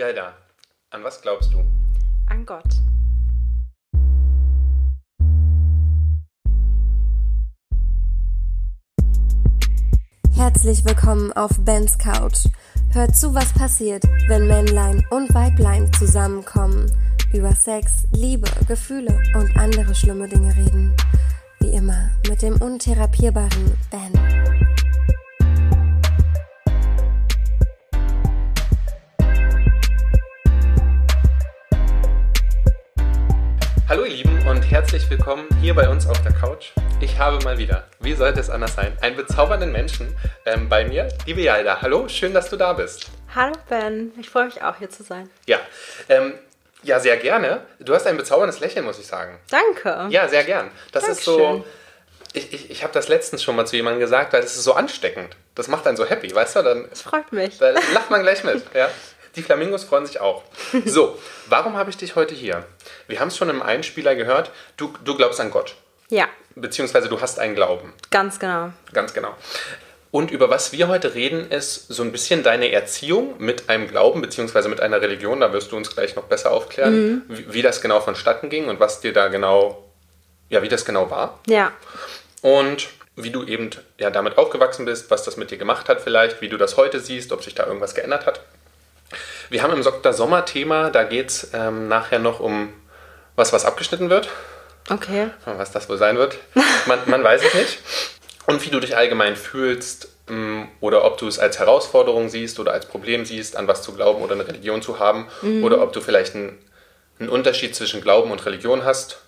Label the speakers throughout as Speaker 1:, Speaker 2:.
Speaker 1: Ja, da. An was glaubst du?
Speaker 2: An Gott.
Speaker 3: Herzlich willkommen auf Bens Couch. Hört zu, was passiert, wenn Männlein und Weiblein zusammenkommen, über Sex, Liebe, Gefühle und andere schlimme Dinge reden. Wie immer mit dem untherapierbaren Ben.
Speaker 1: Herzlich willkommen hier bei uns auf der Couch. Ich habe mal wieder, wie sollte es anders sein, einen bezaubernden Menschen ähm, bei mir, liebe Jalda. Hallo, schön, dass du da bist.
Speaker 2: Hallo Ben, ich freue mich auch hier zu sein.
Speaker 1: Ja, ähm, ja, sehr gerne. Du hast ein bezauberndes Lächeln, muss ich sagen.
Speaker 2: Danke.
Speaker 1: Ja, sehr gern. Das ist so.
Speaker 2: Dankeschön.
Speaker 1: Ich, ich, ich habe das letztens schon mal zu jemandem gesagt, weil das ist so ansteckend. Das macht einen so happy, weißt du? Dann,
Speaker 2: Das freut mich.
Speaker 1: da lacht man gleich mit. Ja? Die Flamingos freuen sich auch. So, warum habe ich dich heute hier? Wir haben es schon im Einspieler gehört. Du, du glaubst an Gott.
Speaker 2: Ja,
Speaker 1: Beziehungsweise du hast einen Glauben.
Speaker 2: ganz genau.
Speaker 1: Ganz genau. Und über was wir heute reden, ist so ein bisschen deine Erziehung mit einem Glauben, beziehungsweise mit einer Religion. Da wirst du uns gleich noch besser aufklären, wie, wie das genau vonstatten ging und was dir da genau, ja, wie das genau war.
Speaker 2: Ja,
Speaker 1: Und wie du eben ja, damit aufgewachsen bist, was das mit dir gemacht hat vielleicht, wie du das heute siehst, ob sich da irgendwas geändert hat. Wir haben im Dr. Sommer-Thema, da geht es ähm, nachher noch um was, was abgeschnitten wird.
Speaker 2: okay.
Speaker 1: Was das wohl sein wird, man, man weiß es nicht. Und wie du dich allgemein fühlst ähm, oder ob du es als Herausforderung siehst oder als Problem siehst, an was zu glauben oder eine Religion zu haben oder ob du vielleicht einen, einen Unterschied zwischen Glauben und Religion hast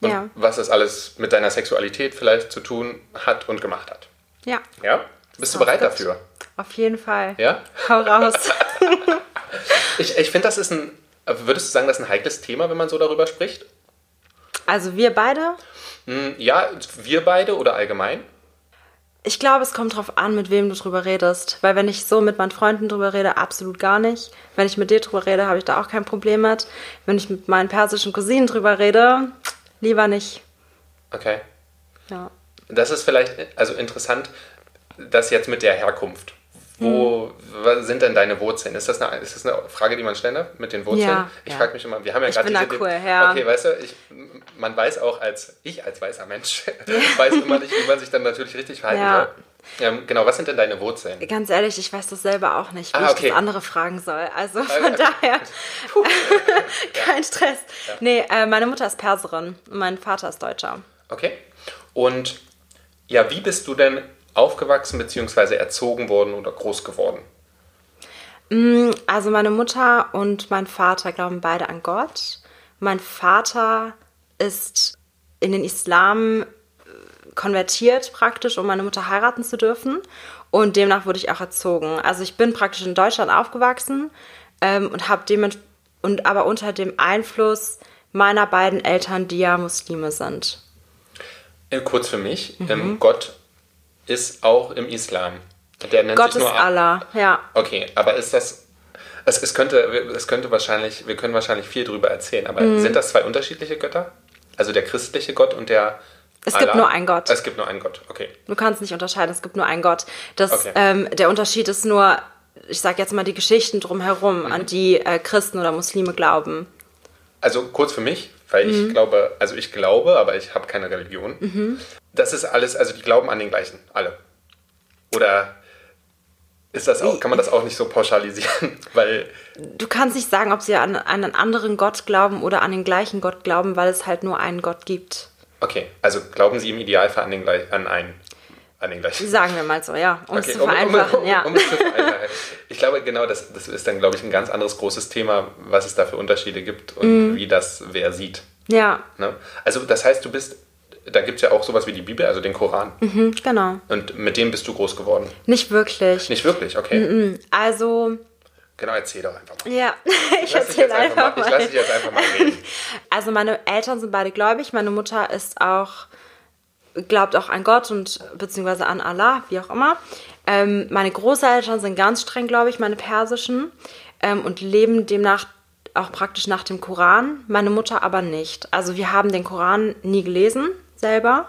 Speaker 1: und
Speaker 2: Ja.
Speaker 1: was das alles mit deiner Sexualität vielleicht zu tun hat und gemacht hat.
Speaker 2: Ja,
Speaker 1: Ja? Bist du bereit dafür?
Speaker 2: auf jeden Fall.
Speaker 1: Ja?
Speaker 2: Hau raus.
Speaker 1: Ich, ich finde, das ist ein, würdest du sagen, das ist ein heikles Thema, wenn man so darüber spricht?
Speaker 2: Also wir beide,
Speaker 1: Hm, Ja, wir beide oder allgemein?
Speaker 2: ich glaube, es kommt drauf an, mit wem du drüber redest. Weil wenn ich so mit meinen Freunden drüber rede, absolut gar nicht. Wenn ich mit dir drüber rede, habe ich da auch kein Problem mit. Wenn ich mit meinen persischen Cousinen drüber rede, lieber nicht.
Speaker 1: Okay.
Speaker 2: Ja.
Speaker 1: Das ist vielleicht also interessant, das jetzt mit der Herkunft. Wo was sind denn deine Wurzeln? Ist das, eine, ist das eine Frage, die man stellen darf mit den Wurzeln?
Speaker 2: Ja,
Speaker 1: ich
Speaker 2: ja.
Speaker 1: frage mich immer, wir haben ja
Speaker 2: Ich
Speaker 1: gerade diese.
Speaker 2: cool, ja.
Speaker 1: Okay, weißt du, ich, man weiß auch als ich als weißer Mensch weiß immer nicht, wie man sich dann natürlich richtig verhalten
Speaker 2: Ja.
Speaker 1: soll. Ähm, genau, was sind denn deine Wurzeln?
Speaker 2: Ganz ehrlich, ich weiß das selber auch nicht, wie
Speaker 1: Ah,
Speaker 2: ich
Speaker 1: okay.
Speaker 2: das andere fragen soll. Also von
Speaker 1: okay.
Speaker 2: daher kein Stress. Nee, äh, meine Mutter ist Perserin mein Vater ist Deutscher.
Speaker 1: Okay. Und ja, wie bist du denn aufgewachsen bzw. erzogen worden oder groß geworden?
Speaker 2: Also meine Mutter und mein Vater glauben beide an Gott. Mein Vater ist in den Islam äh, konvertiert praktisch, um meine Mutter heiraten zu dürfen. Und demnach wurde ich auch erzogen. Also ich bin praktisch in Deutschland aufgewachsen ähm, und habe dements und aber unter dem Einfluss meiner beiden Eltern, die ja Muslime sind.
Speaker 1: Äh, kurz für mich,
Speaker 2: Mhm.
Speaker 1: ähm, Gott ist auch im Islam. Der nennt
Speaker 2: Gott
Speaker 1: sich
Speaker 2: ist
Speaker 1: nur
Speaker 2: Allah, ja.
Speaker 1: Okay, aber ist das. Es, es, könnte, es könnte wahrscheinlich, wir können wahrscheinlich viel drüber erzählen, aber
Speaker 2: Mhm.
Speaker 1: sind das zwei unterschiedliche Götter? Also der christliche Gott und der.
Speaker 2: Es gibt
Speaker 1: Allah?
Speaker 2: nur einen Gott.
Speaker 1: Es gibt nur einen Gott, okay.
Speaker 2: Du kannst nicht unterscheiden, es gibt nur einen Gott. Das,
Speaker 1: Okay.
Speaker 2: ähm, der Unterschied ist nur, ich sag jetzt mal, die Geschichten drumherum,
Speaker 1: Mhm.
Speaker 2: an die äh, Christen oder Muslime glauben.
Speaker 1: Also kurz für mich, weil
Speaker 2: Mhm.
Speaker 1: ich glaube, also ich glaube, aber ich habe keine Religion. Das ist alles, also die glauben an den gleichen, alle. Oder ist das auch, kann man das auch nicht so pauschalisieren? Weil,
Speaker 2: Du kannst nicht sagen, ob sie an, an einen anderen Gott glauben oder an den gleichen Gott glauben, weil es halt nur einen Gott gibt.
Speaker 1: okay, also glauben sie im Idealfall an den, an einen, an den gleichen.
Speaker 2: Sagen wir mal so, ja, um
Speaker 1: Okay,
Speaker 2: es zu vereinfachen. ja.
Speaker 1: um es zu vereinfachen. Ich glaube, genau das, das ist dann, glaube ich, ein ganz anderes großes Thema, was es da für Unterschiede gibt und
Speaker 2: Mhm.
Speaker 1: wie das wer sieht.
Speaker 2: ja,
Speaker 1: Ne? Also das heißt, du bist, da gibt es ja auch sowas wie die Bibel, also den Koran.
Speaker 2: hm, genau.
Speaker 1: Und mit dem bist du groß geworden.
Speaker 2: Nicht wirklich.
Speaker 1: Nicht wirklich, okay.
Speaker 2: Also,
Speaker 1: Genau, erzähl doch einfach mal.
Speaker 2: ja, ich
Speaker 1: lass
Speaker 2: erzähle
Speaker 1: einfach
Speaker 2: einfach
Speaker 1: mal, ich
Speaker 2: mal.
Speaker 1: lasse dich jetzt einfach mal reden.
Speaker 2: Also meine Eltern sind beide gläubig. Meine Mutter ist auch, glaubt auch an Gott und beziehungsweise an Allah, wie auch immer. Ähm, meine Großeltern sind ganz streng gläubig, meine persischen, ähm, und leben demnach auch praktisch nach dem Koran. Meine Mutter aber nicht. Also wir haben den Koran nie gelesen selber.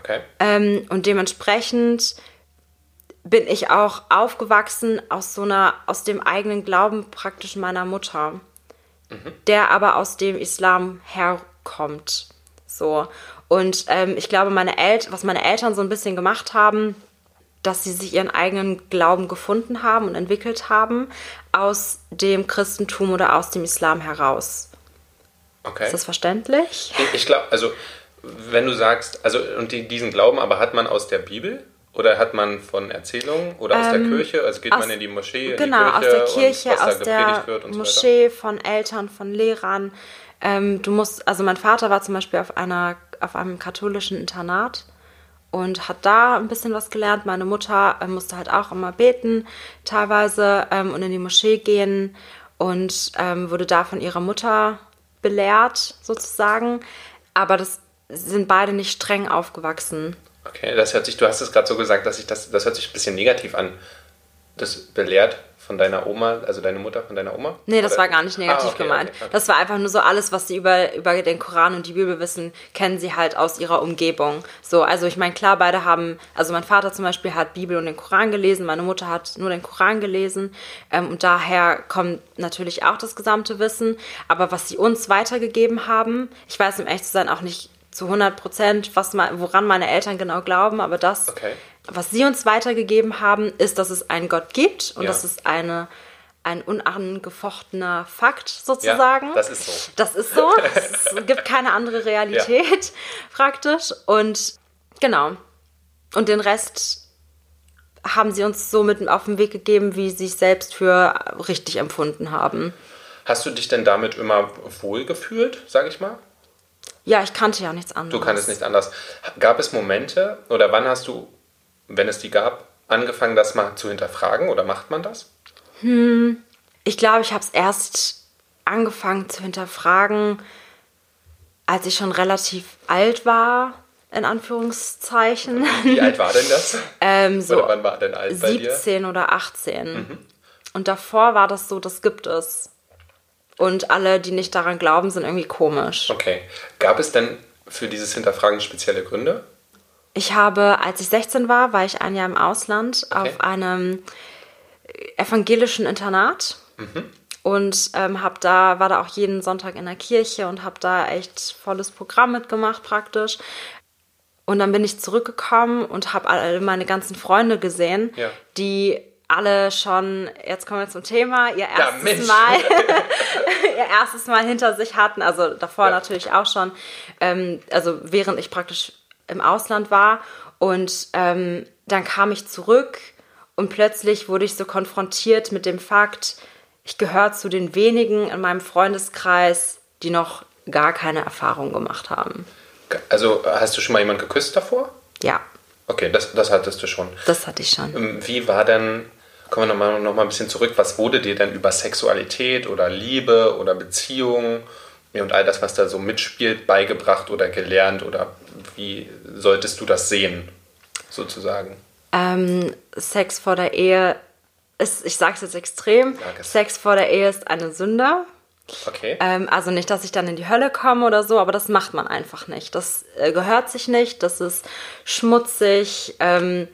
Speaker 1: Okay.
Speaker 2: Ähm, und dementsprechend bin ich auch aufgewachsen aus so einer, aus dem eigenen Glauben praktisch meiner Mutter, der aber aus dem Islam herkommt. So. Und ähm, ich glaube, meine Eltern, was meine Eltern so ein bisschen gemacht haben, dass sie sich ihren eigenen Glauben gefunden haben und entwickelt haben aus dem Christentum oder aus dem Islam heraus.
Speaker 1: Okay.
Speaker 2: Ist das verständlich?
Speaker 1: Ich, ich glaube, also wenn du sagst, also und die, diesen Glauben aber hat man aus der Bibel oder hat man von Erzählungen oder aus der Kirche? Also geht
Speaker 2: Ähm, aus-
Speaker 1: man in die Moschee, in
Speaker 2: genau,
Speaker 1: die
Speaker 2: aus
Speaker 1: Kirche,
Speaker 2: der Kirche,
Speaker 1: und
Speaker 2: aus der
Speaker 1: und so?
Speaker 2: Moschee, von Eltern, von Lehrern. Ähm, du musst, also mein Vater war zum Beispiel auf einer, auf einem katholischen Internat und hat da ein bisschen was gelernt. Meine Mutter äh, musste halt auch immer beten, teilweise ähm, und in die Moschee gehen und ähm, wurde da von ihrer Mutter belehrt, sozusagen. Aber das sind beide nicht streng aufgewachsen.
Speaker 1: Okay, das hört sich, du hast es gerade so gesagt, dass ich das, das hört sich ein bisschen negativ an. Das belehrt von deiner Oma, also deine Mutter von deiner Oma?
Speaker 2: Nee, das
Speaker 1: Oder-
Speaker 2: war gar nicht negativ
Speaker 1: Ah, okay,
Speaker 2: gemeint.
Speaker 1: okay, okay.
Speaker 2: Das war einfach nur so alles, was sie über, über den Koran und die Bibel wissen, kennen sie halt aus ihrer Umgebung. So, also ich meine, klar, beide haben, also mein Vater zum Beispiel hat Bibel und den Koran gelesen, meine Mutter hat nur den Koran gelesen ähm, und daher kommt natürlich auch das gesamte Wissen. Aber was sie uns weitergegeben haben, ich weiß um echt zu sein auch nicht zu 100 Prozent, woran meine Eltern genau glauben, aber das,
Speaker 1: Okay.
Speaker 2: was sie uns weitergegeben haben, ist, dass es einen Gott gibt und
Speaker 1: Ja.
Speaker 2: das ist eine, ein unangefochtener Fakt sozusagen.
Speaker 1: Ja, das ist so.
Speaker 2: Das ist so. es gibt keine andere Realität praktisch. Und genau. Und den Rest haben sie uns so mit auf den Weg gegeben, wie sie es selbst für richtig empfunden haben.
Speaker 1: Hast du dich denn damit immer wohl gefühlt, sag ich mal?
Speaker 2: Ja, ich kannte ja nichts anderes.
Speaker 1: Du kannst nicht anders. Gab es Momente oder wann hast du, wenn es die gab, angefangen, das mal zu hinterfragen oder macht man das?
Speaker 2: Ich glaube, ich habe es erst angefangen zu hinterfragen, als ich schon relativ alt war, in Anführungszeichen.
Speaker 1: Wie alt war denn das?
Speaker 2: Ähm, so
Speaker 1: oder wann war denn alt bei dir?
Speaker 2: 17 oder 18. Und davor war das so, das gibt es. Und alle, die nicht daran glauben, sind irgendwie komisch.
Speaker 1: Okay. Gab es denn für dieses Hinterfragen spezielle Gründe?
Speaker 2: Ich habe, als ich 16 war, war ich ein Jahr im Ausland
Speaker 1: Okay.
Speaker 2: auf einem evangelischen Internat. Und ähm, hab da, war da auch jeden Sonntag in der Kirche und habe da echt volles Programm mitgemacht praktisch. Und dann bin ich zurückgekommen und habe alle meine ganzen Freunde gesehen,
Speaker 1: Ja.
Speaker 2: die alle schon, jetzt kommen wir zum Thema, ihr erstes
Speaker 1: Mensch.
Speaker 2: Mal ihr erstes Mal hinter sich hatten, also davor
Speaker 1: Ja.
Speaker 2: natürlich auch schon, ähm, also während ich praktisch im Ausland war und ähm, dann kam ich zurück und plötzlich wurde ich so konfrontiert mit dem Fakt, ich gehöre zu den wenigen in meinem Freundeskreis, die noch gar keine Erfahrung gemacht haben.
Speaker 1: Also hast du schon mal jemanden geküsst davor?
Speaker 2: Ja,
Speaker 1: Okay, das, das hattest du schon.
Speaker 2: das hatte ich schon.
Speaker 1: Ähm, Wie war denn, kommen wir nochmal noch mal ein bisschen zurück, was wurde dir denn über Sexualität oder Liebe oder Beziehung und all das, was da so mitspielt, beigebracht oder gelernt oder wie solltest du das sehen, sozusagen?
Speaker 2: Ähm, Sex vor der Ehe ist, ich sage es jetzt extrem,
Speaker 1: es.
Speaker 2: Sex vor der Ehe ist eine Sünde.
Speaker 1: Okay.
Speaker 2: Ähm, also nicht, dass ich dann in die Hölle komme oder so, aber das macht man einfach nicht. Das äh, gehört sich nicht, das ist schmutzig. Ähm,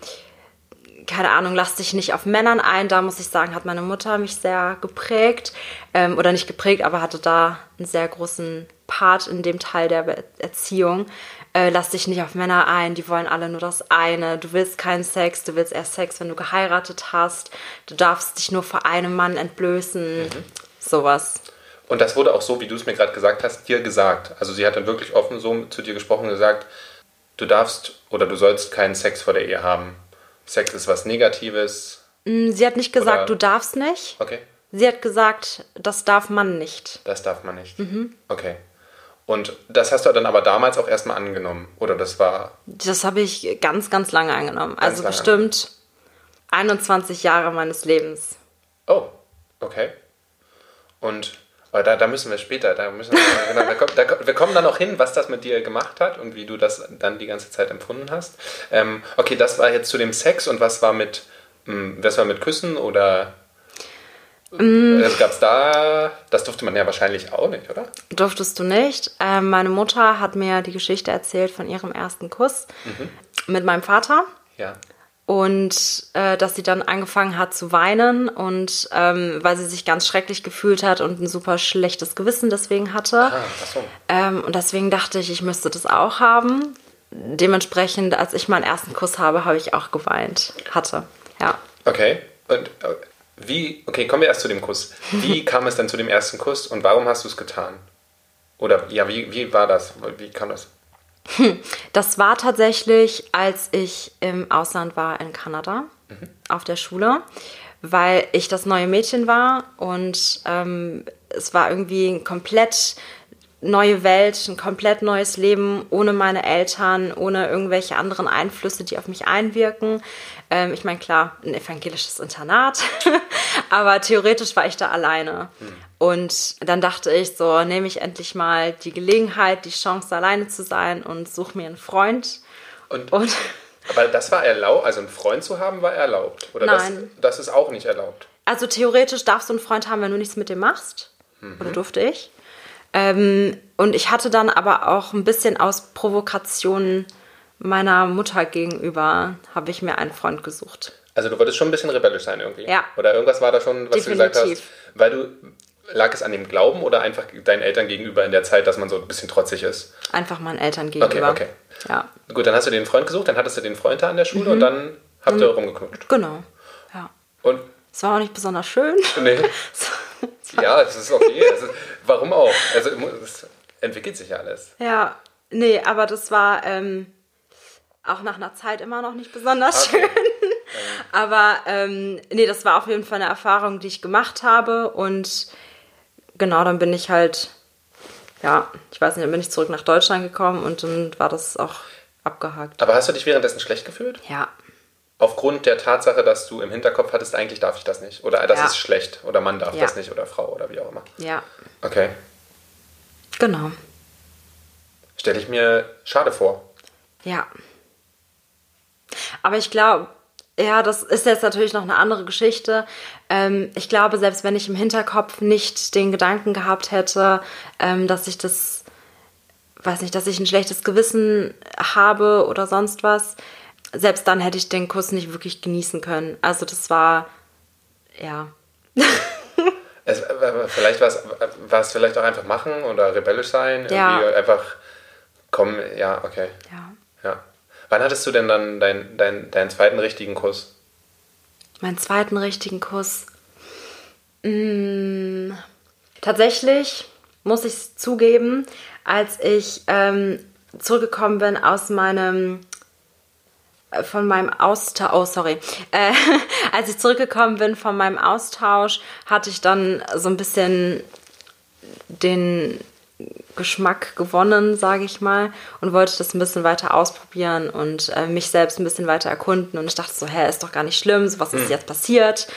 Speaker 2: keine Ahnung, lass dich nicht auf Männern ein. Da muss ich sagen, hat meine Mutter mich sehr geprägt. Ähm, oder nicht geprägt, aber hatte da einen sehr großen Part in dem Teil der Erziehung. Äh, lass dich nicht auf Männer ein, die wollen alle nur das eine. Du willst keinen Sex, du willst erst Sex, wenn du geheiratet hast. Du darfst dich nur vor einem Mann entblößen. Sowas.
Speaker 1: Und das wurde auch so, wie du es mir gerade gesagt hast, dir gesagt. Also sie hat dann wirklich offen so zu dir gesprochen und gesagt, du darfst oder du sollst keinen Sex vor der Ehe haben. Sex ist was Negatives.
Speaker 2: Sie hat nicht gesagt,
Speaker 1: Oder-
Speaker 2: du darfst nicht.
Speaker 1: Okay,
Speaker 2: Sie hat gesagt, das darf man nicht.
Speaker 1: das darf man nicht.
Speaker 2: Mhm.
Speaker 1: Okay. Und das hast du dann aber damals auch erstmal angenommen. Oder das war.
Speaker 2: Das habe ich ganz, ganz lange angenommen. also
Speaker 1: lange.
Speaker 2: bestimmt 21 Jahre meines Lebens.
Speaker 1: Oh, okay. Und aber da, da müssen wir später, da müssen wir, genau, da, kommt- da, wir kommen dann auch hin, was das mit dir gemacht hat und wie du das dann die ganze Zeit empfunden hast. Ähm, okay, das war jetzt zu dem Sex und was war mit, mh, was war mit Küssen oder
Speaker 2: Mm.
Speaker 1: also gab's da, das durfte man ja wahrscheinlich auch nicht, oder?
Speaker 2: Durftest du nicht. Ähm, meine Mutter hat mir die Geschichte erzählt von ihrem ersten Kuss mit meinem Vater.
Speaker 1: Ja.
Speaker 2: Und äh, dass sie dann angefangen hat zu weinen und ähm, weil sie sich ganz schrecklich gefühlt hat und ein super schlechtes Gewissen deswegen hatte.
Speaker 1: Ah, so.
Speaker 2: Ähm, und deswegen dachte ich, ich müsste das auch haben. Dementsprechend, als ich meinen ersten Kuss habe, habe ich auch geweint. Hatte, ja.
Speaker 1: Okay. Und äh, wie, okay, kommen wir erst zu dem Kuss. Wie kam es denn zu dem ersten Kuss und warum hast du es getan? Oder ja, wie, wie war das? Wie kam das?
Speaker 2: Das war tatsächlich, als ich im Ausland war in Kanada auf der Schule, weil ich das neue Mädchen war und ähm, es war irgendwie ein komplett neue Welt, ein komplett neues Leben ohne meine Eltern, ohne irgendwelche anderen Einflüsse, die auf mich einwirken. Ähm, ich meine, klar, ein evangelisches Internat, aber theoretisch war ich da alleine. Und dann dachte ich, so nehme ich endlich mal die Gelegenheit, die Chance, alleine zu sein und suche mir einen Freund.
Speaker 1: Und,
Speaker 2: Und
Speaker 1: aber das war erlaubt, also einen Freund zu haben, war erlaubt. Oder
Speaker 2: Nein.
Speaker 1: Das, das ist auch nicht erlaubt.
Speaker 2: also theoretisch darfst du einen Freund haben, wenn du nichts mit dem machst. Oder durfte ich. Ähm, und ich hatte dann aber auch ein bisschen aus Provokation meiner Mutter gegenüber, habe ich mir einen Freund gesucht.
Speaker 1: Also du wolltest schon ein bisschen rebellisch sein irgendwie.
Speaker 2: Ja.
Speaker 1: Oder irgendwas war da schon, was du gesagt hast.
Speaker 2: Definitiv.
Speaker 1: Weil du, lag es an dem Glauben oder einfach deinen Eltern gegenüber in der Zeit, dass man so ein bisschen trotzig ist?
Speaker 2: Einfach meinen Eltern gegenüber.
Speaker 1: okay.
Speaker 2: Ja,
Speaker 1: Gut, dann hast du den Freund gesucht, dann hattest du den Freund da an der Schule und dann habt ihr rumgeknutscht.
Speaker 2: genau. Ja.
Speaker 1: Und,
Speaker 2: Es war auch nicht besonders schön.
Speaker 1: nee, ja, es ist okay. Ist, warum auch? Also es entwickelt sich ja alles.
Speaker 2: Ja, nee, aber das war ähm, auch nach einer Zeit immer noch nicht besonders
Speaker 1: Okay.
Speaker 2: schön. Aber ähm, nee, das war auf jeden Fall eine Erfahrung, die ich gemacht habe. Und genau, dann bin ich halt, ja, ich weiß nicht, dann bin ich zurück nach Deutschland gekommen und dann war das auch abgehakt.
Speaker 1: Aber hast du dich währenddessen schlecht gefühlt?
Speaker 2: Ja,
Speaker 1: Aufgrund der Tatsache, dass du im Hinterkopf hattest, eigentlich darf ich das nicht. Oder das
Speaker 2: Ja.
Speaker 1: ist schlecht. Oder Mann darf
Speaker 2: Ja.
Speaker 1: das nicht. Oder Frau oder wie auch immer.
Speaker 2: ja,
Speaker 1: Okay.
Speaker 2: genau.
Speaker 1: Stelle ich mir schade vor.
Speaker 2: Ja. Aber ich glaube, ja, das ist jetzt natürlich noch eine andere Geschichte. Ähm, ich glaube, selbst wenn ich im Hinterkopf nicht den Gedanken gehabt hätte, ähm, dass ich das, weiß nicht, dass ich ein schlechtes Gewissen habe oder sonst was, selbst dann hätte ich den Kuss nicht wirklich genießen können. Also das war, ja,
Speaker 1: Es, äh, vielleicht war es, war es vielleicht auch einfach machen oder rebellisch sein.
Speaker 2: Ja.
Speaker 1: Irgendwie einfach kommen. Ja, okay.
Speaker 2: ja.
Speaker 1: Ja. Wann hattest du denn dann deinen dein, deinen zweiten richtigen Kuss?
Speaker 2: Meinen zweiten richtigen Kuss. Mm, tatsächlich muss ich zugeben, als ich ähm, zurückgekommen bin aus meinem äh, von meinem Austausch, oh sorry, äh, als ich zurückgekommen bin von meinem Austausch, hatte ich dann so ein bisschen den Geschmack gewonnen, sage ich mal, und wollte das ein bisschen weiter ausprobieren und äh, mich selbst ein bisschen weiter erkunden. Und ich dachte so, hä, ist doch gar nicht schlimm, so was ist jetzt passiert.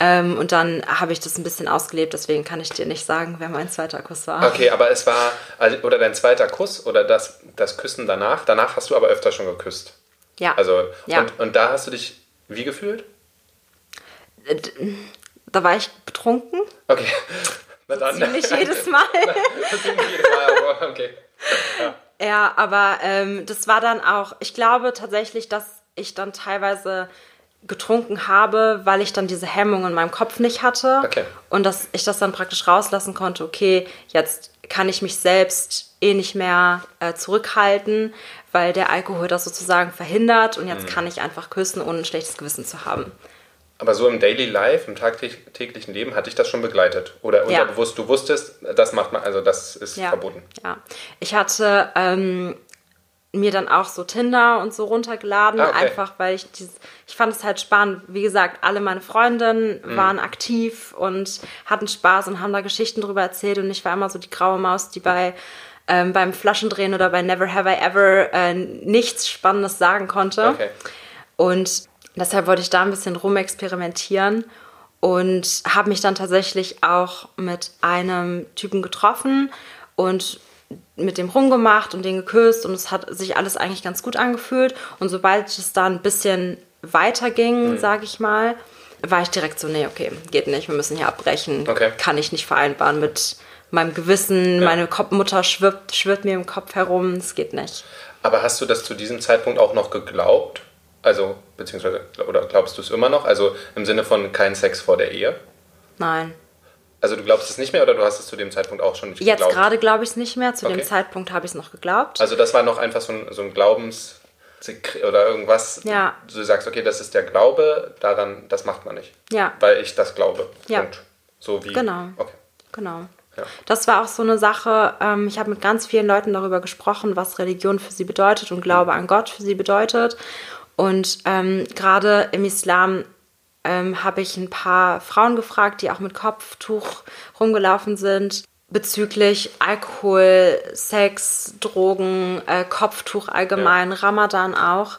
Speaker 2: Ähm, und dann habe ich das ein bisschen ausgelebt, deswegen kann ich dir nicht sagen, wer mein zweiter Kuss war.
Speaker 1: Okay, aber es war, also, oder dein zweiter Kuss oder das, das Küssen danach. Danach hast du aber öfter schon geküsst.
Speaker 2: Ja.
Speaker 1: Also,
Speaker 2: Ja.
Speaker 1: und, und da hast du dich wie gefühlt?
Speaker 2: Da war ich betrunken,
Speaker 1: Okay. Na dann.
Speaker 2: ziemlich jedes Mal.
Speaker 1: Ziemlich jedes Mal, aber okay.
Speaker 2: Ja, aber ähm, das war dann auch, ich glaube tatsächlich, dass ich dann teilweise getrunken habe, weil ich dann diese Hemmung in meinem Kopf nicht hatte.
Speaker 1: Okay.
Speaker 2: Und dass ich das dann praktisch rauslassen konnte, okay, jetzt kann ich mich selbst eh nicht mehr äh, zurückhalten, weil der Alkohol das sozusagen verhindert und
Speaker 1: Mhm.
Speaker 2: jetzt kann ich einfach küssen, ohne ein schlechtes Gewissen zu haben.
Speaker 1: Aber so im Daily Life, im tagtäglichen Leben, hat dich das schon begleitet? Oder
Speaker 2: Ja.
Speaker 1: unterbewusst, du wusstest, das macht man, also das ist
Speaker 2: Ja.
Speaker 1: verboten.
Speaker 2: Ja. Ich hatte ähm, mir dann auch so Tinder und so runtergeladen,
Speaker 1: Ah, okay.
Speaker 2: einfach weil ich dieses, ich fand es halt spannend. Wie gesagt, alle meine Freundinnen
Speaker 1: Mhm.
Speaker 2: waren aktiv und hatten Spaß und haben da Geschichten drüber erzählt und ich war immer so die graue Maus, die bei ähm, beim Flaschendrehen oder bei Never Have I Ever äh, nichts Spannendes sagen konnte.
Speaker 1: Okay.
Speaker 2: Und deshalb wollte ich da ein bisschen rumexperimentieren und habe mich dann tatsächlich auch mit einem Typen getroffen und mit dem rumgemacht und den geküsst und es hat sich alles eigentlich ganz gut angefühlt. Und sobald es da ein bisschen weiter ging, sage ich mal, war ich direkt so, nee, okay, geht nicht, wir müssen hier abbrechen.
Speaker 1: Okay.
Speaker 2: Kann ich nicht vereinbaren mit meinem Gewissen. Meine Kopf Mutter schwirrt, schwirrt mir im Kopf herum, es geht nicht.
Speaker 1: Aber hast du das zu diesem Zeitpunkt auch noch geglaubt? Also, beziehungsweise, oder glaubst du es immer noch? Also im Sinne von kein Sex vor der Ehe?
Speaker 2: Nein.
Speaker 1: Also du glaubst es nicht mehr oder du hast es zu dem Zeitpunkt auch schon nicht
Speaker 2: Jetzt
Speaker 1: geglaubt?
Speaker 2: gerade glaube ich es nicht mehr. Zu
Speaker 1: Okay.
Speaker 2: dem Zeitpunkt habe ich es noch geglaubt.
Speaker 1: Also das war noch einfach so ein, so ein Glaubens... oder irgendwas,
Speaker 2: Ja.
Speaker 1: du sagst, okay, das ist der Glaube, daran, das macht man nicht.
Speaker 2: Ja.
Speaker 1: Weil ich das glaube.
Speaker 2: Ja.
Speaker 1: Punkt. So wie.
Speaker 2: Genau.
Speaker 1: Okay.
Speaker 2: Genau.
Speaker 1: Ja.
Speaker 2: Das war auch so eine Sache, ähm, ich habe mit ganz vielen Leuten darüber gesprochen, was Religion für sie bedeutet und Glaube an Gott für sie bedeutet. Und ähm, gerade im Islam ähm, habe ich ein paar Frauen gefragt, die auch mit Kopftuch rumgelaufen sind, bezüglich Alkohol, Sex, Drogen, äh, Kopftuch allgemein, Ramadan auch.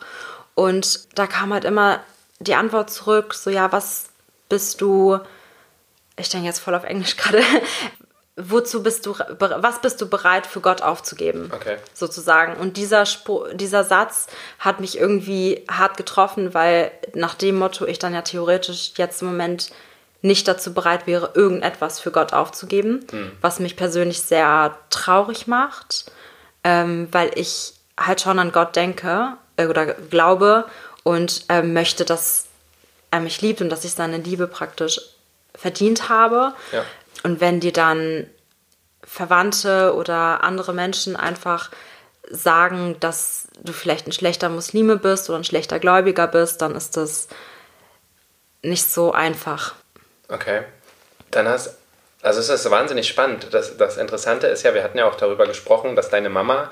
Speaker 2: Und da kam halt immer die Antwort zurück, so ja, was bist du, ich denke jetzt voll auf Englisch gerade, wozu bist du, was bist du bereit für Gott aufzugeben?
Speaker 1: Okay.
Speaker 2: Sozusagen. Und dieser, dieser Satz hat mich irgendwie hart getroffen, weil nach dem Motto ich dann ja theoretisch jetzt im Moment nicht dazu bereit wäre, irgendetwas für Gott aufzugeben, was mich persönlich sehr traurig macht, ähm, weil ich halt schon an Gott denke äh, oder glaube und ähm, möchte, dass er mich liebt und dass ich seine Liebe praktisch verdient habe.
Speaker 1: Ja.
Speaker 2: Und wenn dir dann Verwandte oder andere Menschen einfach sagen, dass du vielleicht ein schlechter Muslime bist oder ein schlechter Gläubiger bist, dann ist das nicht so einfach.
Speaker 1: Okay. Dann hast also es ist wahnsinnig spannend. Das, das Interessante ist ja, wir hatten ja auch darüber gesprochen, dass deine Mama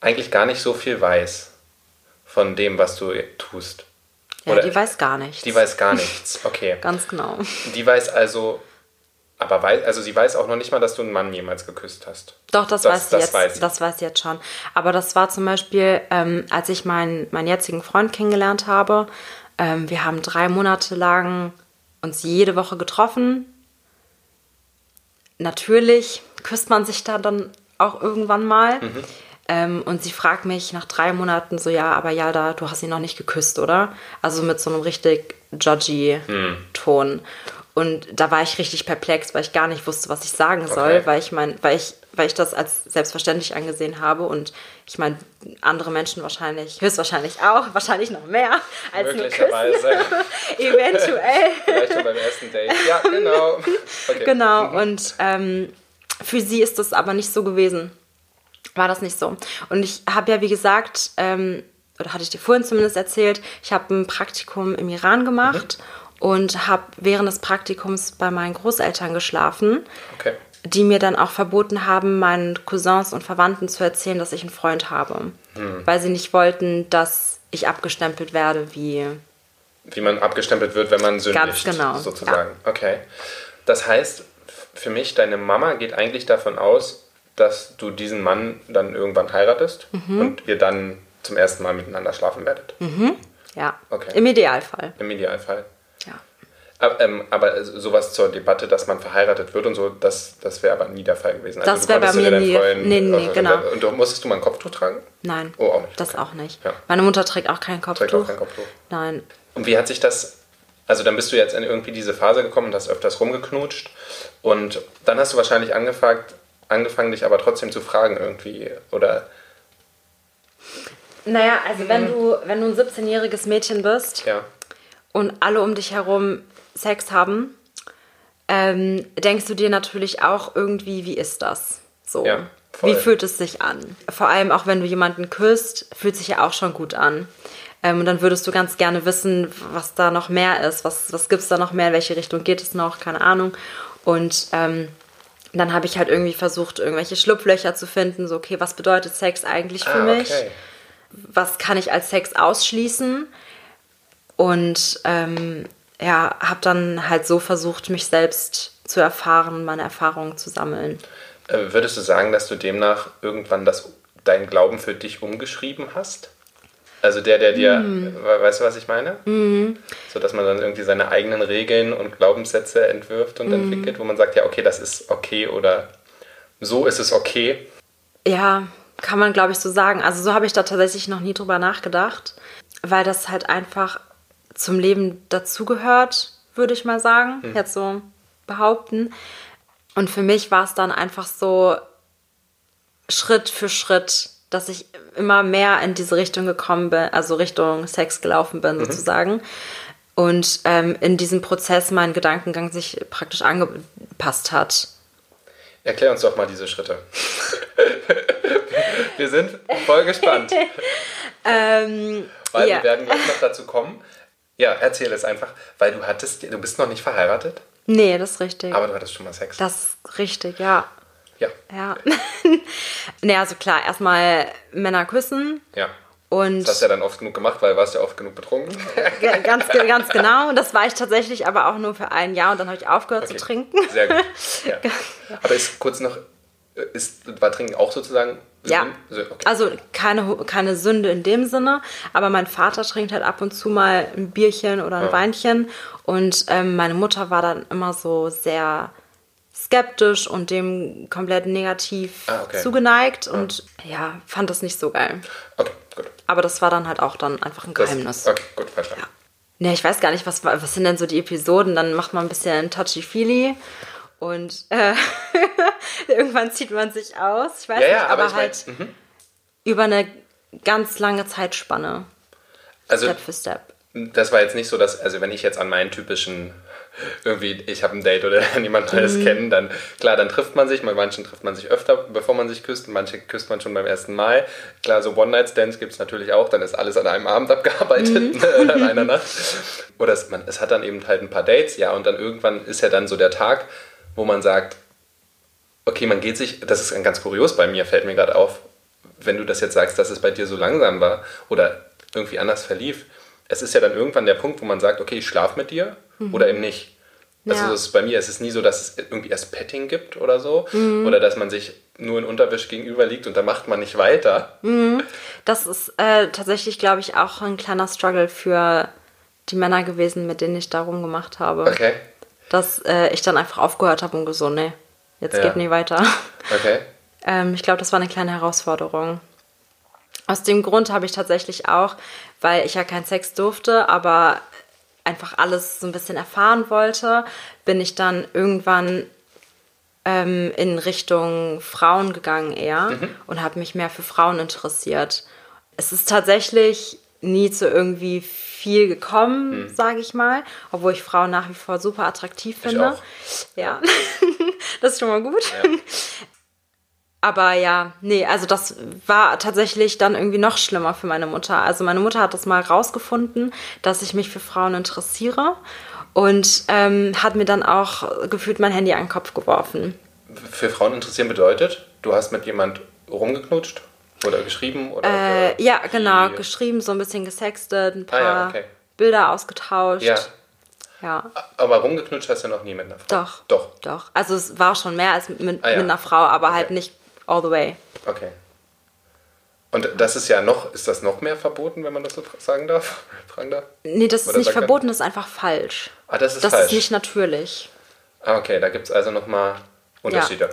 Speaker 1: eigentlich gar nicht so viel weiß von dem, was du tust.
Speaker 2: Ja,
Speaker 1: Oder-
Speaker 2: die weiß gar nichts.
Speaker 1: Die weiß gar nichts. Okay.
Speaker 2: Ganz genau.
Speaker 1: Die weiß also, aber weiß, also sie weiß auch noch nicht mal, dass du einen Mann jemals geküsst hast.
Speaker 2: Doch, das,
Speaker 1: Das-
Speaker 2: weiß sie
Speaker 1: das
Speaker 2: jetzt.
Speaker 1: weiß sie.
Speaker 2: Das weiß sie jetzt schon. Aber das war zum Beispiel, ähm, als ich meinen, meinen jetzigen Freund kennengelernt habe. Ähm, wir haben drei Monate lang uns jede Woche getroffen. Natürlich küsst man sich da dann auch irgendwann mal.
Speaker 1: Mhm.
Speaker 2: Ähm, und sie fragt mich nach drei Monaten so, ja, aber Yalda, du hast ihn noch nicht geküsst, oder? Also mit so einem richtig judgy
Speaker 1: Mhm.
Speaker 2: Ton. Und da war ich richtig perplex, weil ich gar nicht wusste, was ich sagen soll,
Speaker 1: Okay.
Speaker 2: weil ich mein, weil ich, weil ich das als selbstverständlich angesehen habe und ich meine, andere Menschen wahrscheinlich, höchstwahrscheinlich auch, wahrscheinlich noch mehr als nur küssen.
Speaker 1: Möglicherweise.
Speaker 2: Eventuell.
Speaker 1: Vielleicht schon beim ersten Date. Ja, genau. Okay.
Speaker 2: Genau, und ähm, für sie ist das aber nicht so gewesen. War das nicht so. Und ich habe ja, wie gesagt, ähm, oder hatte ich dir vorhin zumindest erzählt, ich habe ein Praktikum im Iran gemacht und habe während des Praktikums bei meinen Großeltern geschlafen,
Speaker 1: Okay.
Speaker 2: die mir dann auch verboten haben, meinen Cousins und Verwandten zu erzählen, dass ich einen Freund habe. Weil sie nicht wollten, dass ich abgestempelt werde wie
Speaker 1: Wie man abgestempelt wird, wenn man sündigt.
Speaker 2: Ganz genau,
Speaker 1: Sozusagen. Okay. Das heißt, für mich, deine Mama geht eigentlich davon aus, dass du diesen Mann dann irgendwann heiratest
Speaker 2: Mhm.
Speaker 1: und ihr dann zum ersten Mal miteinander schlafen werdet.
Speaker 2: ja,
Speaker 1: Okay.
Speaker 2: im Idealfall.
Speaker 1: Im Idealfall. Aber, ähm, aber sowas zur Debatte, dass man verheiratet wird und so, das, das wäre aber nie der Fall gewesen. Also
Speaker 2: Das
Speaker 1: du
Speaker 2: wär bei mir nie-
Speaker 1: Freund-
Speaker 2: nee, nee,
Speaker 1: also,
Speaker 2: genau.
Speaker 1: Und du, musstest du mal ein Kopftuch tragen?
Speaker 2: Nein.
Speaker 1: Oh, auch nicht.
Speaker 2: Das
Speaker 1: Okay.
Speaker 2: auch nicht.
Speaker 1: Ja.
Speaker 2: Meine Mutter trägt auch kein Kopftuch.
Speaker 1: Trägt auch kein Kopftuch.
Speaker 2: Nein.
Speaker 1: Und wie hat sich das, also dann bist du jetzt in irgendwie diese Phase gekommen und hast öfters rumgeknutscht und dann hast du wahrscheinlich angefangen, angefangen dich aber trotzdem zu fragen irgendwie oder
Speaker 2: Naja, also wenn du, wenn du ein 17-jähriges Mädchen bist
Speaker 1: ja,
Speaker 2: und alle um dich herum Sex haben, ähm, denkst du dir natürlich auch irgendwie, wie ist das? So.
Speaker 1: Ja,
Speaker 2: wie fühlt es sich an? Vor allem auch wenn du jemanden küsst, fühlt sich ja auch schon gut an. Ähm, und dann würdest du ganz gerne wissen, was da noch mehr ist. Was, was gibt es da noch mehr? In welche Richtung geht es noch? Keine Ahnung. Und ähm, dann habe ich halt irgendwie versucht, irgendwelche Schlupflöcher zu finden. So, okay, was bedeutet Sex eigentlich für
Speaker 1: ah,
Speaker 2: mich?
Speaker 1: okay.
Speaker 2: was kann ich als Sex ausschließen? Und ähm, ja, habe dann halt so versucht, mich selbst zu erfahren, meine Erfahrungen zu sammeln.
Speaker 1: Äh, würdest du sagen, dass du demnach irgendwann das, deinen Glauben für dich umgeschrieben hast? Also der, der dir, we- weißt du, was ich meine? So, dass man dann irgendwie seine eigenen Regeln und Glaubenssätze entwirft und
Speaker 2: Mhm.
Speaker 1: entwickelt, wo man sagt, ja, okay, das ist okay oder so ist es okay.
Speaker 2: Ja, kann man, glaube ich, so sagen. Also so habe ich da tatsächlich noch nie drüber nachgedacht, weil das halt einfach zum Leben dazugehört, würde ich mal sagen, jetzt so behaupten. Und für mich war es dann einfach so Schritt für Schritt dass ich immer mehr in diese Richtung gekommen bin, also Richtung Sex gelaufen bin sozusagen. Und ähm, in diesem Prozess mein Gedankengang sich praktisch angepasst hat.
Speaker 1: Erklär uns doch mal diese Schritte. wir sind voll gespannt.
Speaker 2: Ähm,
Speaker 1: Weil
Speaker 2: ja.
Speaker 1: wir werden gleich noch dazu kommen. Ja, erzähl es einfach, weil du hattest, du bist noch nicht verheiratet,
Speaker 2: Nee, das ist richtig.
Speaker 1: aber du hattest schon mal Sex.
Speaker 2: das ist richtig, ja.
Speaker 1: ja,
Speaker 2: Ja. nee, also klar, erstmal Männer küssen
Speaker 1: ja.
Speaker 2: und
Speaker 1: Das hast du ja dann oft genug gemacht, weil warst ja oft genug betrunken.
Speaker 2: Ganz, ganz genau. Und das war ich tatsächlich aber auch nur für ein Jahr und dann habe ich aufgehört
Speaker 1: Okay.
Speaker 2: zu trinken.
Speaker 1: Sehr gut. Ja. Aber ist kurz noch, ist, war Trinken auch sozusagen?
Speaker 2: Ja.
Speaker 1: Okay.
Speaker 2: Also keine, keine Sünde in dem Sinne, aber mein Vater trinkt halt ab und zu mal ein Bierchen oder ein
Speaker 1: Ja.
Speaker 2: Weinchen und ähm, meine Mutter war dann immer so sehr skeptisch und dem komplett negativ
Speaker 1: Ah, okay.
Speaker 2: zugeneigt und ja, fand das nicht so geil.
Speaker 1: okay, gut.
Speaker 2: Aber das war dann halt auch dann einfach ein
Speaker 1: Das-
Speaker 2: Geheimnis.
Speaker 1: Okay, gut, verstanden.
Speaker 2: Ne, ich weiß gar nicht, was, was sind denn so die Episoden? Dann macht man ein bisschen touchy-feely und äh, irgendwann zieht man sich aus. Ich weiß
Speaker 1: Ja,
Speaker 2: nicht,
Speaker 1: ja, aber,
Speaker 2: aber,
Speaker 1: ich mein,
Speaker 2: halt
Speaker 1: mhm.
Speaker 2: über eine ganz lange Zeitspanne,
Speaker 1: also
Speaker 2: Step für Step.
Speaker 1: das war jetzt nicht so, dass, also wenn ich jetzt an meinen typischen, irgendwie, ich habe ein Date oder niemand Neues
Speaker 2: Mhm.
Speaker 1: kennen, dann, klar, dann trifft man sich, bei manchen trifft man sich öfter, bevor man sich küsst, manche küsst man schon beim ersten Mal. Klar, so One-Night-Stands gibt es natürlich auch, dann ist alles an einem Abend abgearbeitet,
Speaker 2: Mhm.
Speaker 1: an einer Nacht. Oder es, man, es hat dann eben halt ein paar Dates, ja, und dann irgendwann ist ja dann so der Tag, wo man sagt, okay, man geht sich, das ist ganz kurios bei mir, fällt mir gerade auf, wenn du das jetzt sagst, dass es bei dir so langsam war oder irgendwie anders verlief. Es ist ja dann irgendwann der Punkt, wo man sagt, okay, ich schlafe mit dir oder eben nicht. Also
Speaker 2: Ja.
Speaker 1: ist bei mir ist es nie so, dass es irgendwie erst Petting gibt oder so oder dass man sich nur in Unterwäsche gegenüber liegt und da macht man nicht weiter.
Speaker 2: Das ist äh, tatsächlich, glaube ich, auch ein kleiner Struggle für die Männer gewesen, mit denen ich darum gemacht habe.
Speaker 1: Okay,
Speaker 2: Dass äh, ich dann einfach aufgehört habe und gesagt, nee, jetzt
Speaker 1: Ja.
Speaker 2: geht nie weiter.
Speaker 1: okay.
Speaker 2: Ähm, ich glaube, das war eine kleine Herausforderung. Aus dem Grund habe ich tatsächlich auch, weil ich ja keinen Sex durfte, aber einfach alles so ein bisschen erfahren wollte, bin ich dann irgendwann ähm, in Richtung Frauen gegangen eher und habe mich mehr für Frauen interessiert. Es ist tatsächlich nie zu irgendwie viel gekommen, sage ich mal, obwohl ich Frauen nach wie vor super attraktiv finde. Ja, das ist schon mal gut. Aber ja, nee, also das war tatsächlich dann irgendwie noch schlimmer für meine Mutter. Also meine Mutter hat das mal rausgefunden, dass ich mich für Frauen interessiere und ähm, hat mir dann auch gefühlt mein Handy an den Kopf geworfen.
Speaker 1: Für Frauen interessieren bedeutet, du hast mit jemand rumgeknutscht oder geschrieben oder
Speaker 2: Äh, ja, genau, geschrieben, so ein bisschen gesextet, ein paar
Speaker 1: Ah ja, okay.
Speaker 2: Bilder ausgetauscht.
Speaker 1: Ja,
Speaker 2: ja.
Speaker 1: aber rumgeknutscht hast du noch nie mit einer Frau.
Speaker 2: Doch.
Speaker 1: Doch.
Speaker 2: Doch. Also es war schon mehr als mit,
Speaker 1: Ah ja.
Speaker 2: mit einer Frau, aber halt
Speaker 1: Okay.
Speaker 2: nicht all the way.
Speaker 1: Okay. Und das ist ja noch, ist das noch mehr verboten, wenn man das so sagen darf? Fragen darf?
Speaker 2: Nee, das ist
Speaker 1: Oder
Speaker 2: nicht
Speaker 1: er-
Speaker 2: verboten, das ist einfach falsch.
Speaker 1: Ah, das ist
Speaker 2: das
Speaker 1: falsch.
Speaker 2: ist nicht natürlich.
Speaker 1: ah, okay, da gibt es also nochmal Unterschiede.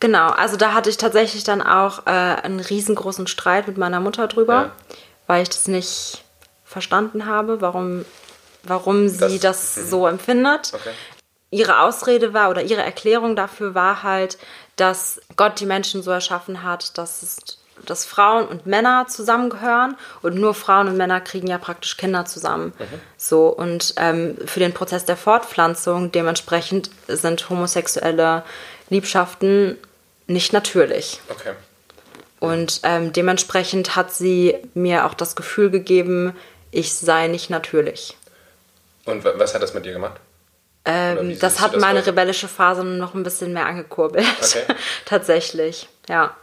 Speaker 2: Genau, also da hatte ich tatsächlich dann auch äh, einen riesengroßen Streit mit meiner Mutter drüber,
Speaker 1: Ja.
Speaker 2: weil ich das nicht verstanden habe, warum, warum sie
Speaker 1: Das-
Speaker 2: das, so empfindet.
Speaker 1: Okay.
Speaker 2: Ihre Ausrede war oder ihre Erklärung dafür war halt, dass Gott die Menschen so erschaffen hat, dass es dass Frauen und Männer zusammengehören und nur Frauen und Männer kriegen ja praktisch Kinder zusammen. So und ähm, für den Prozess der Fortpflanzung dementsprechend sind homosexuelle Liebschaften nicht natürlich.
Speaker 1: Okay.
Speaker 2: Und ähm, dementsprechend hat sie mir auch das Gefühl gegeben, ich sei nicht natürlich.
Speaker 1: Und wa- was hat das mit dir gemacht?
Speaker 2: Ähm, das hat
Speaker 1: das
Speaker 2: meine
Speaker 1: heute?
Speaker 2: rebellische Phase noch ein bisschen mehr angekurbelt.
Speaker 1: Okay.
Speaker 2: Tatsächlich, ja.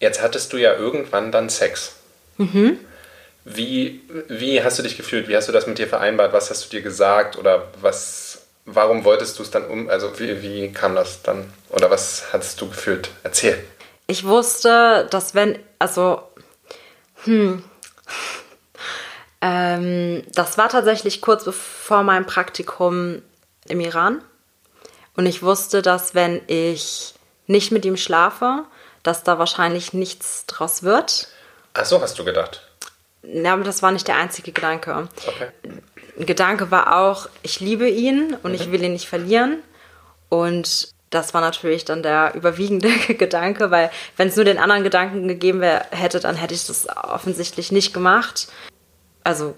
Speaker 1: Jetzt hattest du ja irgendwann dann Sex.
Speaker 2: Mhm.
Speaker 1: Wie, wie hast du dich gefühlt? Wie hast du das mit dir vereinbart? Was hast du dir gesagt? Oder was, warum wolltest du es dann um? Also wie, wie kam das dann? Oder was hattest du gefühlt? Erzähl.
Speaker 2: Ich wusste, dass wenn, also, hm, ähm, das war tatsächlich kurz bevor meinem Praktikum im Iran. Und ich wusste, dass wenn ich nicht mit ihm schlafe, dass da wahrscheinlich nichts draus wird.
Speaker 1: Ach so, hast du gedacht.
Speaker 2: Ja, aber das war nicht der einzige Gedanke.
Speaker 1: Okay.
Speaker 2: Ein Gedanke war auch, ich liebe ihn und ich will ihn nicht verlieren. Und das war natürlich dann der überwiegende Gedanke, weil wenn es nur den anderen Gedanken gegeben wär, hätte, dann hätte ich das offensichtlich nicht gemacht. Also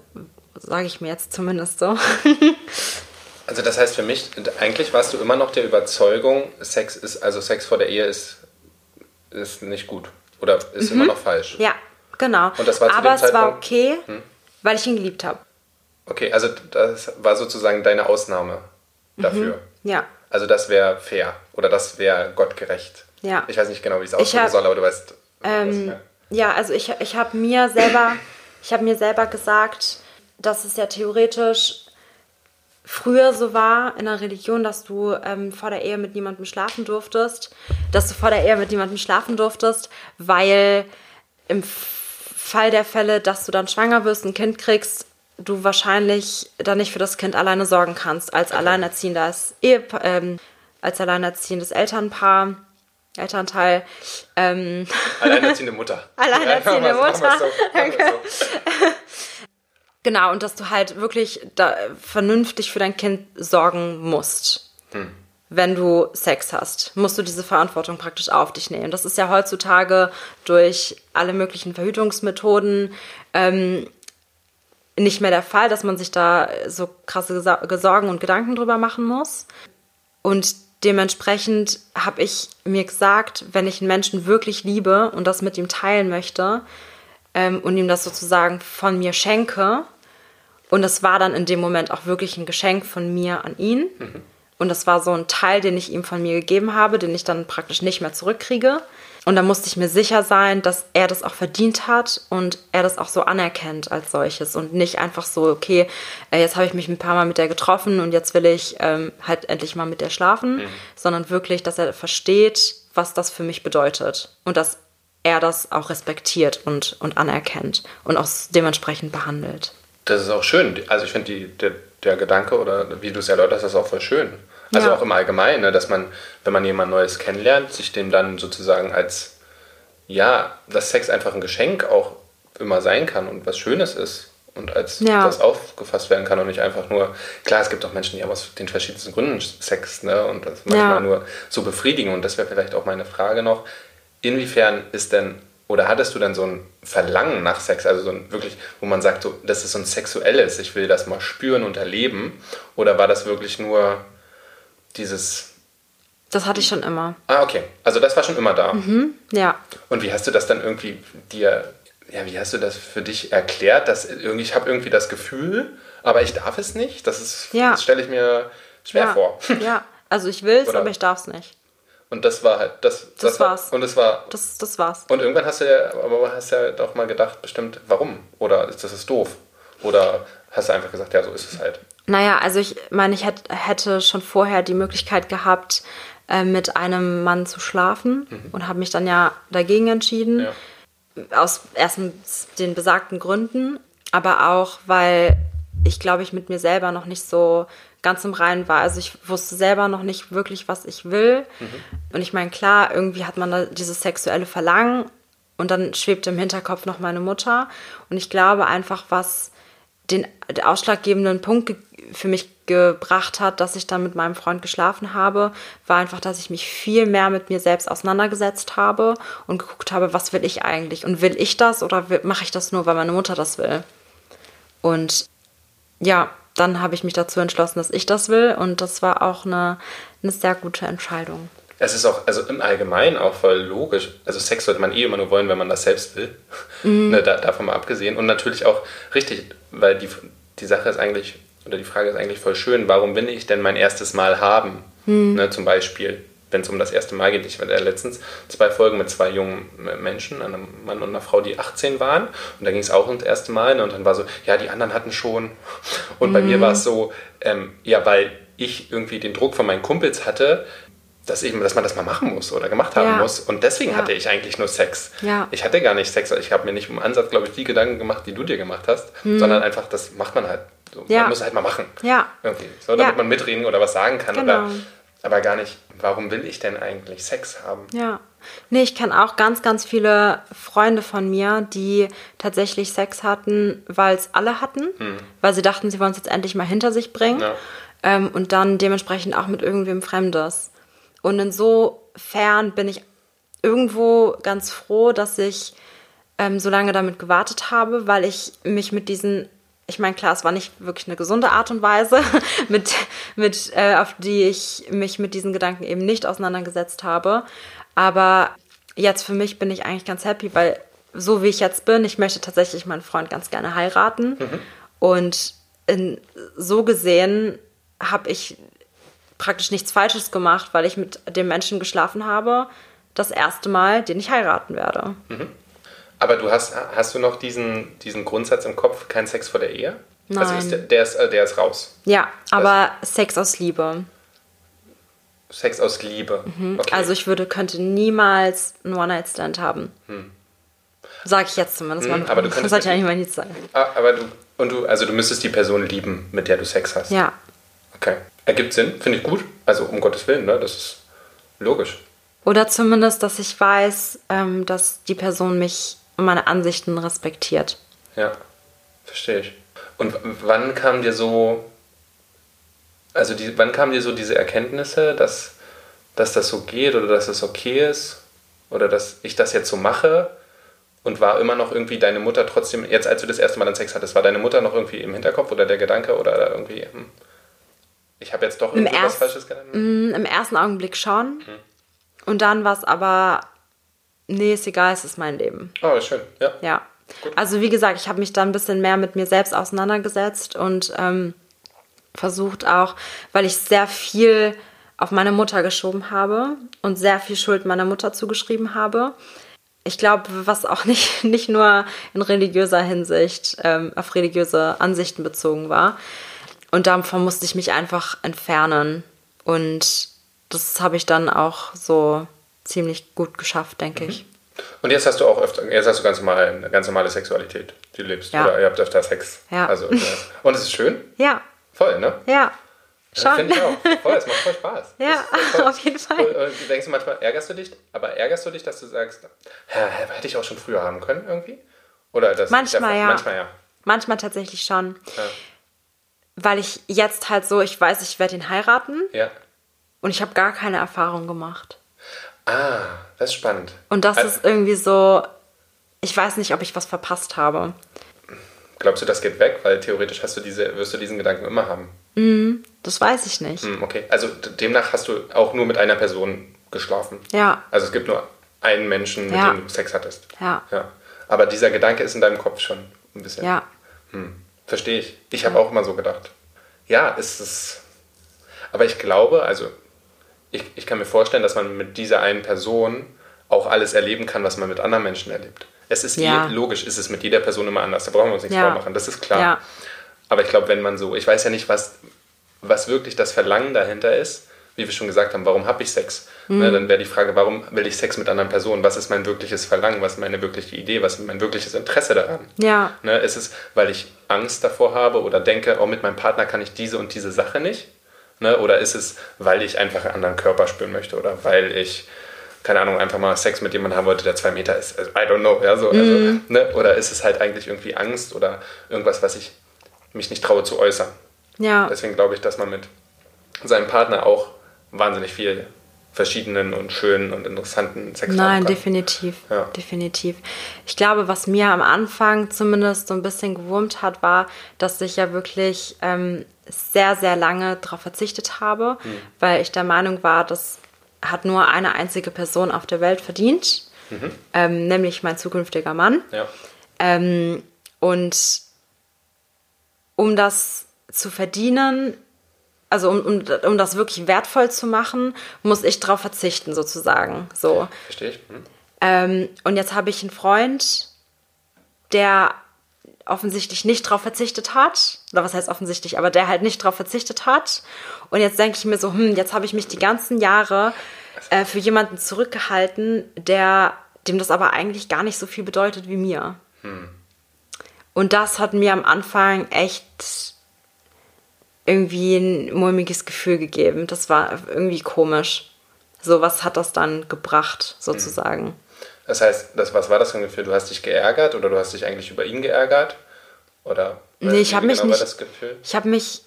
Speaker 2: sage ich mir jetzt zumindest so.
Speaker 1: Also das heißt für mich, eigentlich warst du immer noch der Überzeugung, Sex ist, also Sex vor der Ehe ist, ist nicht gut. Oder ist mhm. immer noch falsch.
Speaker 2: Ja, genau.
Speaker 1: Und das war
Speaker 2: Aber es war okay, hm? weil ich ihn geliebt habe.
Speaker 1: Okay, also das war sozusagen deine Ausnahme dafür.
Speaker 2: Mhm. Ja.
Speaker 1: Also das wäre fair oder das wäre gottgerecht.
Speaker 2: Ja.
Speaker 1: Ich weiß nicht genau, wie ich es ausdrücken soll, aber du weißt.
Speaker 2: Ähm, ja, also ich, ich habe mir selber, ich habe mir selber gesagt, dass es ja theoretisch früher so war in der Religion, dass du ähm, vor der Ehe mit niemandem schlafen durftest, dass du vor der Ehe mit niemandem schlafen durftest, weil im Fall der Fälle, dass du dann schwanger wirst, ein Kind kriegst, du wahrscheinlich dann nicht für das Kind alleine sorgen kannst, als alleinerziehendes Ehepaar, ähm, als alleinerziehendes Elternpaar. Elternteil. Ähm,
Speaker 1: Alleinerziehende Mutter.
Speaker 2: Alleinerziehende ja, Mutter. So, Danke. So. genau, und dass du halt wirklich da vernünftig für dein Kind sorgen musst. Hm. Wenn du Sex hast, musst du diese Verantwortung praktisch auf dich nehmen. Das ist ja heutzutage durch alle möglichen Verhütungsmethoden ähm, nicht mehr der Fall, dass man sich da so krasse Sorgen und Gedanken drüber machen muss. Und dementsprechend habe ich mir gesagt, wenn ich einen Menschen wirklich liebe und das mit ihm teilen möchte ähm, und ihm das sozusagen von mir schenke, und es war dann in dem Moment auch wirklich ein Geschenk von mir an ihn. Mhm. Und das war so ein Teil, den ich ihm von mir gegeben habe, den ich dann praktisch nicht mehr zurückkriege. Und da musste ich mir sicher sein, dass er das auch verdient hat und er das auch so anerkennt als solches und nicht einfach so, okay, äh, jetzt habe ich mich ein paar Mal mit der getroffen und jetzt will ich ähm, halt endlich mal mit der schlafen, mhm. sondern wirklich, dass er versteht, was das für mich bedeutet und dass er das auch respektiert und, und anerkennt und auch dementsprechend behandelt.
Speaker 1: Das ist auch schön. Also ich finde der, der Gedanke oder wie du es erläuterst, ist auch voll schön. Also ja. auch im Allgemeinen, ne, dass man, wenn man jemand Neues kennenlernt, sich dem dann sozusagen als, ja, dass Sex einfach ein Geschenk auch immer sein kann und was Schönes ist und als ja. das aufgefasst werden kann und nicht einfach nur, klar, es gibt auch Menschen, die haben aus den verschiedensten Gründen Sex, ne, und das manchmal ja. nur so befriedigen und das wäre vielleicht auch meine Frage noch, inwiefern ist denn, oder hattest du denn so ein Verlangen nach Sex, also so ein wirklich, wo man sagt, so, das ist so ein sexuelles, ich will das mal spüren und erleben, oder war das wirklich nur dieses.
Speaker 2: Das hatte ich schon immer.
Speaker 1: Ah, okay. Also das war schon immer da.
Speaker 2: Mhm, ja.
Speaker 1: Und wie hast du das dann irgendwie dir, ja, wie hast du das für dich erklärt, dass irgendwie, ich habe irgendwie das Gefühl, aber ich darf es nicht? Das ist, ja. das stelle ich mir schwer
Speaker 2: ja.
Speaker 1: vor.
Speaker 2: Ja, also ich will es, aber ich darf es nicht.
Speaker 1: Und das war halt, das,
Speaker 2: das, das war's.
Speaker 1: War, und es war.
Speaker 2: Das, das war's.
Speaker 1: Und irgendwann hast du ja, aber hast ja doch mal gedacht, bestimmt, warum? Oder ist das ist doof? Oder hast du einfach gesagt, ja, so ist es halt?
Speaker 2: Naja, also ich meine, ich hätte schon vorher die Möglichkeit gehabt, äh, mit einem Mann zu schlafen mhm. und habe mich dann ja dagegen entschieden. Ja. Aus erstens den besagten Gründen, aber auch, weil ich glaube, ich mit mir selber noch nicht so ganz im Reinen war. Also ich wusste selber noch nicht wirklich, was ich will. Mhm. Und ich meine, klar, irgendwie hat man da dieses sexuelle Verlangen und dann schwebt im Hinterkopf noch meine Mutter. Und ich glaube einfach, was den, den ausschlaggebenden Punkt für mich gebracht hat, dass ich dann mit meinem Freund geschlafen habe, war einfach, dass ich mich viel mehr mit mir selbst auseinandergesetzt habe und geguckt habe, was will ich eigentlich und will ich das oder mache ich das nur, weil meine Mutter das will. Und ja, dann habe ich mich dazu entschlossen, dass ich das will und das war auch eine, eine sehr gute Entscheidung.
Speaker 1: Es ist auch, also im Allgemeinen auch voll logisch. Also Sex sollte man eh immer nur wollen, wenn man das selbst will. Mhm. ne, da, davon mal abgesehen. Und natürlich auch richtig, weil die, die Sache ist eigentlich, oder die Frage ist eigentlich voll schön, warum will ich denn mein erstes Mal haben? Mhm. Ne, zum Beispiel, wenn es um das erste Mal geht. Ich hatte ja letztens zwei Folgen mit zwei jungen Menschen, einem Mann und einer Frau, die 18 waren. Und da ging es auch ums erste Mal. Ne, und dann war so, ja, die anderen hatten schon. Und mhm. bei mir war es so, ähm, ja, weil ich irgendwie den Druck von meinen Kumpels hatte, dass, eben, dass man das mal machen muss oder gemacht haben ja. muss. Und deswegen ja. hatte ich eigentlich nur Sex.
Speaker 2: Ja.
Speaker 1: Ich hatte gar nicht Sex. Ich habe mir nicht im Ansatz, glaube ich, die Gedanken gemacht, die du dir gemacht hast, hm. sondern einfach, das macht man halt. So. Man muss halt mal machen.
Speaker 2: Ja.
Speaker 1: Irgendwie. So, damit man mitreden oder was sagen kann. Genau. Oder, aber gar nicht, warum will ich denn eigentlich Sex haben?
Speaker 2: Ja. Nee, ich kenne auch ganz, ganz viele Freunde von mir, die tatsächlich Sex hatten, weil es alle hatten, hm. weil sie dachten, sie wollen es jetzt endlich mal hinter sich bringen. Ähm, und dann dementsprechend auch mit irgendwem Fremdes. Und insofern bin ich irgendwo ganz froh, dass ich ähm, so lange damit gewartet habe, weil ich mich mit diesen, ich meine, klar, es war nicht wirklich eine gesunde Art und Weise, mit, mit, äh, auf die ich mich mit diesen Gedanken eben nicht auseinandergesetzt habe. Aber jetzt für mich bin ich eigentlich ganz happy, weil so wie ich jetzt bin, ich möchte tatsächlich meinen Freund ganz gerne heiraten. Mhm. Und in, so gesehen habe ich praktisch nichts Falsches gemacht, weil ich mit dem Menschen geschlafen habe, das erste Mal, den ich heiraten werde.
Speaker 1: Mhm. Aber du hast, hast du noch diesen, diesen Grundsatz im Kopf, kein Sex vor der Ehe?
Speaker 2: Nein.
Speaker 1: Also ist der, der, ist, der ist raus.
Speaker 2: Ja, aber also, Sex aus Liebe.
Speaker 1: Sex aus Liebe.
Speaker 2: Mhm. Okay. Also ich würde, könnte niemals einen One-Night-Stand haben. Hm. Sag ich jetzt zumindest. Hm,
Speaker 1: aber du könntest
Speaker 2: das ja nicht mal nichts sagen.
Speaker 1: Ah, aber du, und du, also du müsstest die Person lieben, mit der du Sex hast.
Speaker 2: Ja.
Speaker 1: Okay. Ergibt Sinn, finde ich gut. Also um Gottes Willen, ne? Das ist logisch.
Speaker 2: Oder zumindest, dass ich weiß, ähm, dass die Person mich und meine Ansichten respektiert.
Speaker 1: Ja, verstehe ich. Und wann kam dir so, also die, wann kamen dir so diese Erkenntnisse, dass, dass das so geht oder dass es okay ist oder dass ich das jetzt so mache? Und war immer noch irgendwie deine Mutter trotzdem, jetzt als du das erste Mal dann Sex hattest, war deine Mutter noch irgendwie im Hinterkopf oder der Gedanke oder irgendwie, hm, ich habe jetzt doch
Speaker 2: irgendwie was Falsches getan? Mm, Im ersten Augenblick schon. Hm. Und dann war es aber, nee, ist egal, es ist mein Leben.
Speaker 1: Oh, schön, ja.
Speaker 2: Ja. Gut. Also wie gesagt, ich habe mich dann ein bisschen mehr mit mir selbst auseinandergesetzt und ähm, versucht auch, weil ich sehr viel auf meine Mutter geschoben habe und sehr viel Schuld meiner Mutter zugeschrieben habe. Ich glaube, was auch nicht, nicht nur in religiöser Hinsicht ähm, auf religiöse Ansichten bezogen war. Und davon musste ich mich einfach entfernen. Und das habe ich dann auch so ziemlich gut geschafft, denke mhm. ich.
Speaker 1: Und jetzt hast du auch öfter, jetzt hast du ganz normal, eine ganz normale Sexualität, die du lebst. Ja. Oder ihr habt öfter Sex.
Speaker 2: Ja.
Speaker 1: Also, und es ist schön?
Speaker 2: Ja.
Speaker 1: Voll, ne?
Speaker 2: Ja.
Speaker 1: Schon. Finde ich auch. Voll, es macht voll Spaß.
Speaker 2: Ja, auf jeden Fall. Und,
Speaker 1: du denkst manchmal, ärgerst du dich, aber ärgerst du dich, dass du sagst, hätte ich auch schon früher haben können irgendwie? Oder das
Speaker 2: manchmal, ja.
Speaker 1: manchmal ja.
Speaker 2: Manchmal tatsächlich schon. Ja. Weil ich jetzt halt so, ich weiß, ich werde ihn heiraten.
Speaker 1: Ja.
Speaker 2: Und ich habe gar keine Erfahrung gemacht.
Speaker 1: Ah, das ist spannend.
Speaker 2: Und das also, ist irgendwie so, ich weiß nicht, ob ich was verpasst habe.
Speaker 1: Glaubst du, das geht weg? Weil theoretisch hast du diese, wirst du diesen Gedanken immer haben.
Speaker 2: Mm, das weiß ich nicht.
Speaker 1: Mm, okay, also demnach hast du auch nur mit einer Person geschlafen.
Speaker 2: Ja.
Speaker 1: Also es gibt nur einen Menschen, mit ja. dem du Sex hattest.
Speaker 2: Ja.
Speaker 1: ja. Aber dieser Gedanke ist in deinem Kopf schon ein bisschen.
Speaker 2: Ja.
Speaker 1: Hm, verstehe ich. Ich habe auch immer so gedacht. Ja, ist es. Aber ich glaube, also ich, ich kann mir vorstellen, dass man mit dieser einen Person auch alles erleben kann, was man mit anderen Menschen erlebt. Es ist ja. eh, logisch, ist es mit jeder Person immer anders. Da brauchen wir uns nichts ja. vormachen, das ist klar. Ja. Aber ich glaube, wenn man so, ich weiß ja nicht, was, was wirklich das Verlangen dahinter ist, wie wir schon gesagt haben, warum habe ich Sex? Mhm. Ne, dann wäre die Frage, warum will ich Sex mit anderen Personen? Was ist mein wirkliches Verlangen? Was ist meine wirkliche Idee? Was ist mein wirkliches Interesse daran?
Speaker 2: Ja.
Speaker 1: Ne, ist es, weil ich Angst davor habe oder denke, oh, mit meinem Partner kann ich diese und diese Sache nicht? Ne? Oder ist es, weil ich einfach einen anderen Körper spüren möchte oder weil ich, keine Ahnung, einfach mal Sex mit jemandem haben wollte, der zwei Meter ist? Also, I don't know. Ja, so, also, mhm. ne? Oder ist es halt eigentlich irgendwie Angst oder irgendwas, was ich mich nicht traue zu äußern?
Speaker 2: Ja.
Speaker 1: Deswegen glaube ich, dass man mit seinem Partner auch wahnsinnig viel verschiedenen und schönen und interessanten Sex
Speaker 2: Nein, definitiv. Ja. Definitiv. Ich glaube, was mir am Anfang zumindest so ein bisschen gewurmt hat, war, dass ich ja wirklich ähm, sehr, sehr lange darauf verzichtet habe, mhm. weil ich der Meinung war, das hat nur eine einzige Person auf der Welt verdient, mhm. ähm, nämlich mein zukünftiger Mann.
Speaker 1: Ja.
Speaker 2: Ähm, und um das zu verdienen, also um, um, um das wirklich wertvoll zu machen, muss ich darauf verzichten, sozusagen. So.
Speaker 1: Verstehe ich. Mhm.
Speaker 2: Ähm, und jetzt habe ich einen Freund, der offensichtlich nicht darauf verzichtet hat. Oder was heißt offensichtlich, aber der halt nicht darauf verzichtet hat. Und jetzt denke ich mir so, hm, jetzt habe ich mich die ganzen Jahre äh, für jemanden zurückgehalten, der dem das aber eigentlich gar nicht so viel bedeutet wie mir. Hm. Und das hat mir am Anfang echt irgendwie ein mulmiges Gefühl gegeben. Das war irgendwie komisch. So, was hat das dann gebracht, sozusagen? Hm.
Speaker 1: Das heißt, das, was war das für ein Gefühl? Du hast dich geärgert oder du hast dich eigentlich über ihn geärgert? Oder
Speaker 2: nee, ich habe mich genau nicht. Ich habe mich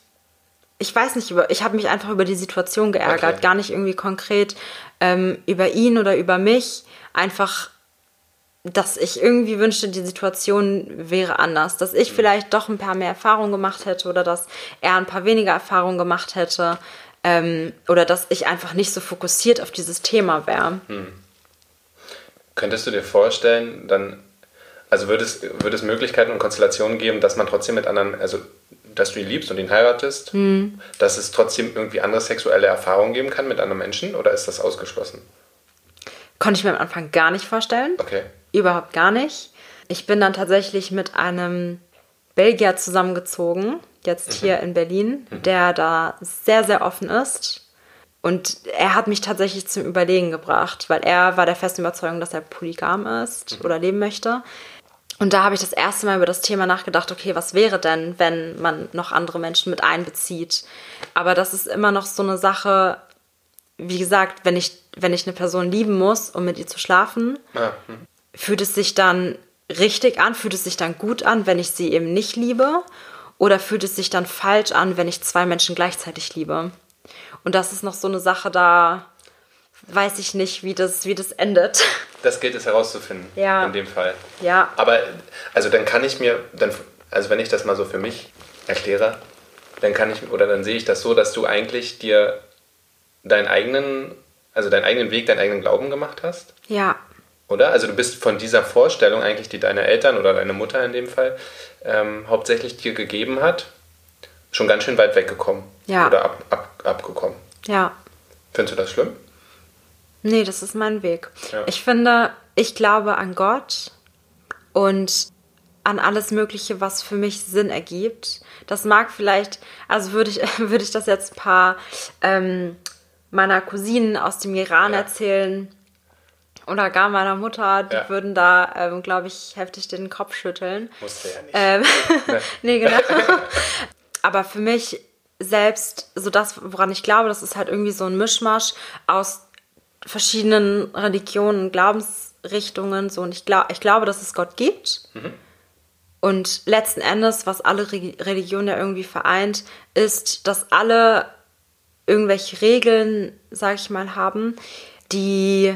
Speaker 2: ich weiß nicht, über, ich habe mich einfach über die Situation geärgert,
Speaker 1: Okay.
Speaker 2: gar nicht irgendwie konkret ähm, über ihn oder über mich. Einfach, dass ich irgendwie wünschte, die Situation wäre anders. Dass ich vielleicht doch ein paar mehr Erfahrungen gemacht hätte oder dass er ein paar weniger Erfahrungen gemacht hätte. Ähm, oder dass ich einfach nicht so fokussiert auf dieses Thema wäre.
Speaker 1: Könntest du dir vorstellen, dann, also würde es, würde es Möglichkeiten und Konstellationen geben, dass man trotzdem mit anderen, also dass du ihn liebst und ihn heiratest, dass es trotzdem irgendwie andere sexuelle Erfahrungen geben kann mit anderen Menschen oder ist das ausgeschlossen?
Speaker 2: Konnte ich mir am Anfang gar nicht vorstellen.
Speaker 1: Okay.
Speaker 2: Überhaupt gar nicht. Ich bin dann tatsächlich mit einem Belgier zusammengezogen, jetzt hier in Berlin, der da sehr, sehr offen ist. Und er hat mich tatsächlich zum Überlegen gebracht, weil er war der festen Überzeugung, dass er polygam ist oder leben möchte. Und da habe ich das erste Mal über das Thema nachgedacht, okay, was wäre denn, wenn man noch andere Menschen mit einbezieht? Aber das ist immer noch so eine Sache, wie gesagt, wenn ich, wenn ich eine Person lieben muss, um mit ihr zu schlafen,
Speaker 1: Ah, hm.
Speaker 2: Fühlt es sich dann richtig an, fühlt es sich dann gut an, wenn ich sie eben nicht liebe? Oder fühlt es sich dann falsch an, wenn ich zwei Menschen gleichzeitig liebe? Und das ist noch so eine Sache, da weiß ich nicht, wie das, wie das endet.
Speaker 1: Das gilt es herauszufinden
Speaker 2: Ja.
Speaker 1: in dem Fall.
Speaker 2: Ja,
Speaker 1: Aber also dann kann ich mir, dann, also wenn ich das mal so für mich erkläre, dann kann ich oder dann sehe ich das so, dass du eigentlich dir deinen eigenen, also deinen eigenen Weg, deinen eigenen Glauben gemacht hast,
Speaker 2: ja,
Speaker 1: oder? Also du bist von dieser Vorstellung eigentlich, die deine Eltern oder deine Mutter in dem Fall ähm, hauptsächlich dir gegeben hat, schon ganz schön weit weggekommen.
Speaker 2: Ja.
Speaker 1: Oder ab, ab, abgekommen.
Speaker 2: ja.
Speaker 1: Findest du das schlimm?
Speaker 2: Nee, das ist mein Weg.
Speaker 1: Ja.
Speaker 2: Ich finde, ich glaube an Gott und an alles Mögliche, was für mich Sinn ergibt. Das mag vielleicht, also würde ich, würde ich das jetzt ein paar ähm, meiner Cousinen aus dem Iran
Speaker 1: Ja.
Speaker 2: erzählen oder gar meiner Mutter, die
Speaker 1: Ja.
Speaker 2: würden da, ähm, glaube ich, heftig den Kopf schütteln.
Speaker 1: Musste ja nicht.
Speaker 2: Ähm, nee, genau. Aber für mich selbst, so das, woran ich glaube, das ist halt irgendwie so ein Mischmasch aus verschiedenen Religionen, Glaubensrichtungen, so. Und ich, glaub, ich glaube, dass es Gott gibt. Und letzten Endes, was alle Re Religionen ja irgendwie vereint, ist, dass alle irgendwelche Regeln, sag ich mal, haben, die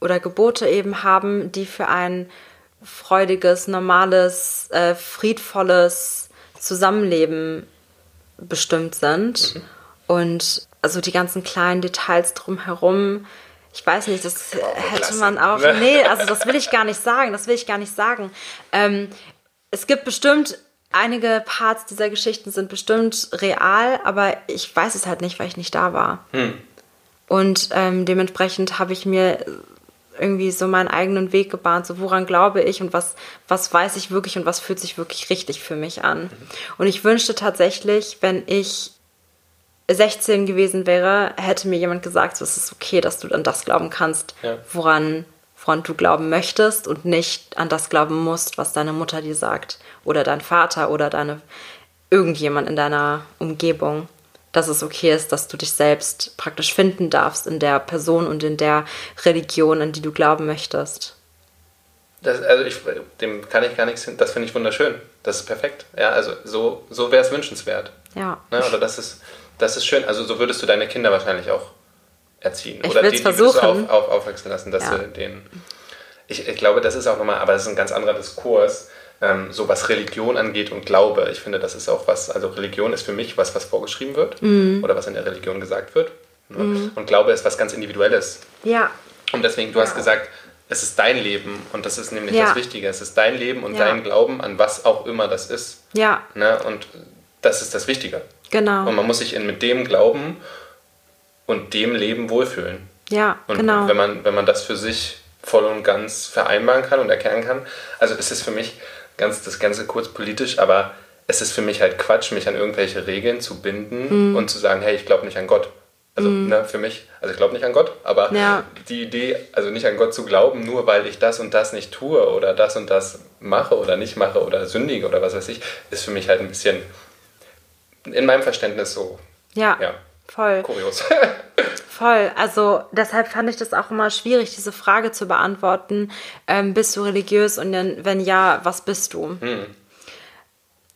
Speaker 2: oder Gebote eben haben, die für ein freudiges, normales, äh, friedvolles Zusammenleben bestimmt sind. Und also die ganzen kleinen Details drumherum, ich weiß nicht, das hätte man auch. Nee, also das will ich gar nicht sagen. Das will ich gar nicht sagen. Ähm, es gibt bestimmt einige Parts dieser Geschichten sind bestimmt real, aber ich weiß es halt nicht, weil ich nicht da war. Und ähm, dementsprechend habe ich mir irgendwie so meinen eigenen Weg gebahnt, so woran glaube ich und was, was weiß ich wirklich und was fühlt sich wirklich richtig für mich an. Und ich wünschte tatsächlich, wenn ich 16 gewesen wäre, hätte mir jemand gesagt, so, es ist okay, dass du an das glauben kannst,
Speaker 1: Ja.
Speaker 2: woran, woran du glauben möchtest und nicht an das glauben musst, was deine Mutter dir sagt oder dein Vater oder deine irgendjemand in deiner Umgebung. Dass es okay ist, dass du dich selbst praktisch finden darfst in der Person und in der Religion, an die du glauben möchtest.
Speaker 1: Das, also ich, dem kann ich gar nichts hin. Das finde ich wunderschön. Das ist perfekt. Ja, also so, so wäre es wünschenswert.
Speaker 2: Ja.
Speaker 1: Ne? Oder das ist, das ist schön. Also so würdest du deine Kinder wahrscheinlich auch erziehen.
Speaker 2: Ich
Speaker 1: Oder die, die würdest du
Speaker 2: versuchen.
Speaker 1: auf, auf, aufwachsen lassen, dass
Speaker 2: Ja.
Speaker 1: du den. Ich, ich glaube, das ist auch nochmal, aber das ist ein ganz anderer Diskurs, ähm, so was Religion angeht und Glaube. Ich finde, das ist auch was, also Religion ist für mich was, was vorgeschrieben wird
Speaker 2: Mhm.
Speaker 1: oder was in der Religion gesagt wird. Ne? Und Glaube ist was ganz Individuelles.
Speaker 2: Ja.
Speaker 1: Und deswegen, du hast gesagt, es ist dein Leben und das ist nämlich
Speaker 2: Ja.
Speaker 1: das Wichtige. Es ist dein Leben und
Speaker 2: Ja.
Speaker 1: dein Glauben an was auch immer das ist.
Speaker 2: Ja,
Speaker 1: Ne? Und das ist das Wichtige.
Speaker 2: genau.
Speaker 1: Und man muss sich in, mit dem Glauben und dem Leben wohlfühlen.
Speaker 2: Ja,
Speaker 1: Und
Speaker 2: genau.
Speaker 1: wenn, man, wenn man das für sich voll und ganz vereinbaren kann und erkennen kann, also es ist für mich ganz das Ganze kurz politisch, aber es ist für mich halt Quatsch, mich an irgendwelche Regeln zu
Speaker 2: Mhm.
Speaker 1: binden und zu sagen, hey, ich glaube nicht an Gott. Also ne, für mich, also ich glaube nicht an Gott, aber
Speaker 2: Ja.
Speaker 1: die Idee, also nicht an Gott zu glauben, nur weil ich das und das nicht tue oder das und das mache oder nicht mache oder sündige oder was weiß ich, ist für mich halt ein bisschen in meinem Verständnis so,
Speaker 2: ja,
Speaker 1: ja,
Speaker 2: voll.
Speaker 1: kurios.
Speaker 2: Voll. Also deshalb fand ich das auch immer schwierig, diese Frage zu beantworten. Ähm, bist du religiös und wenn ja, was bist du?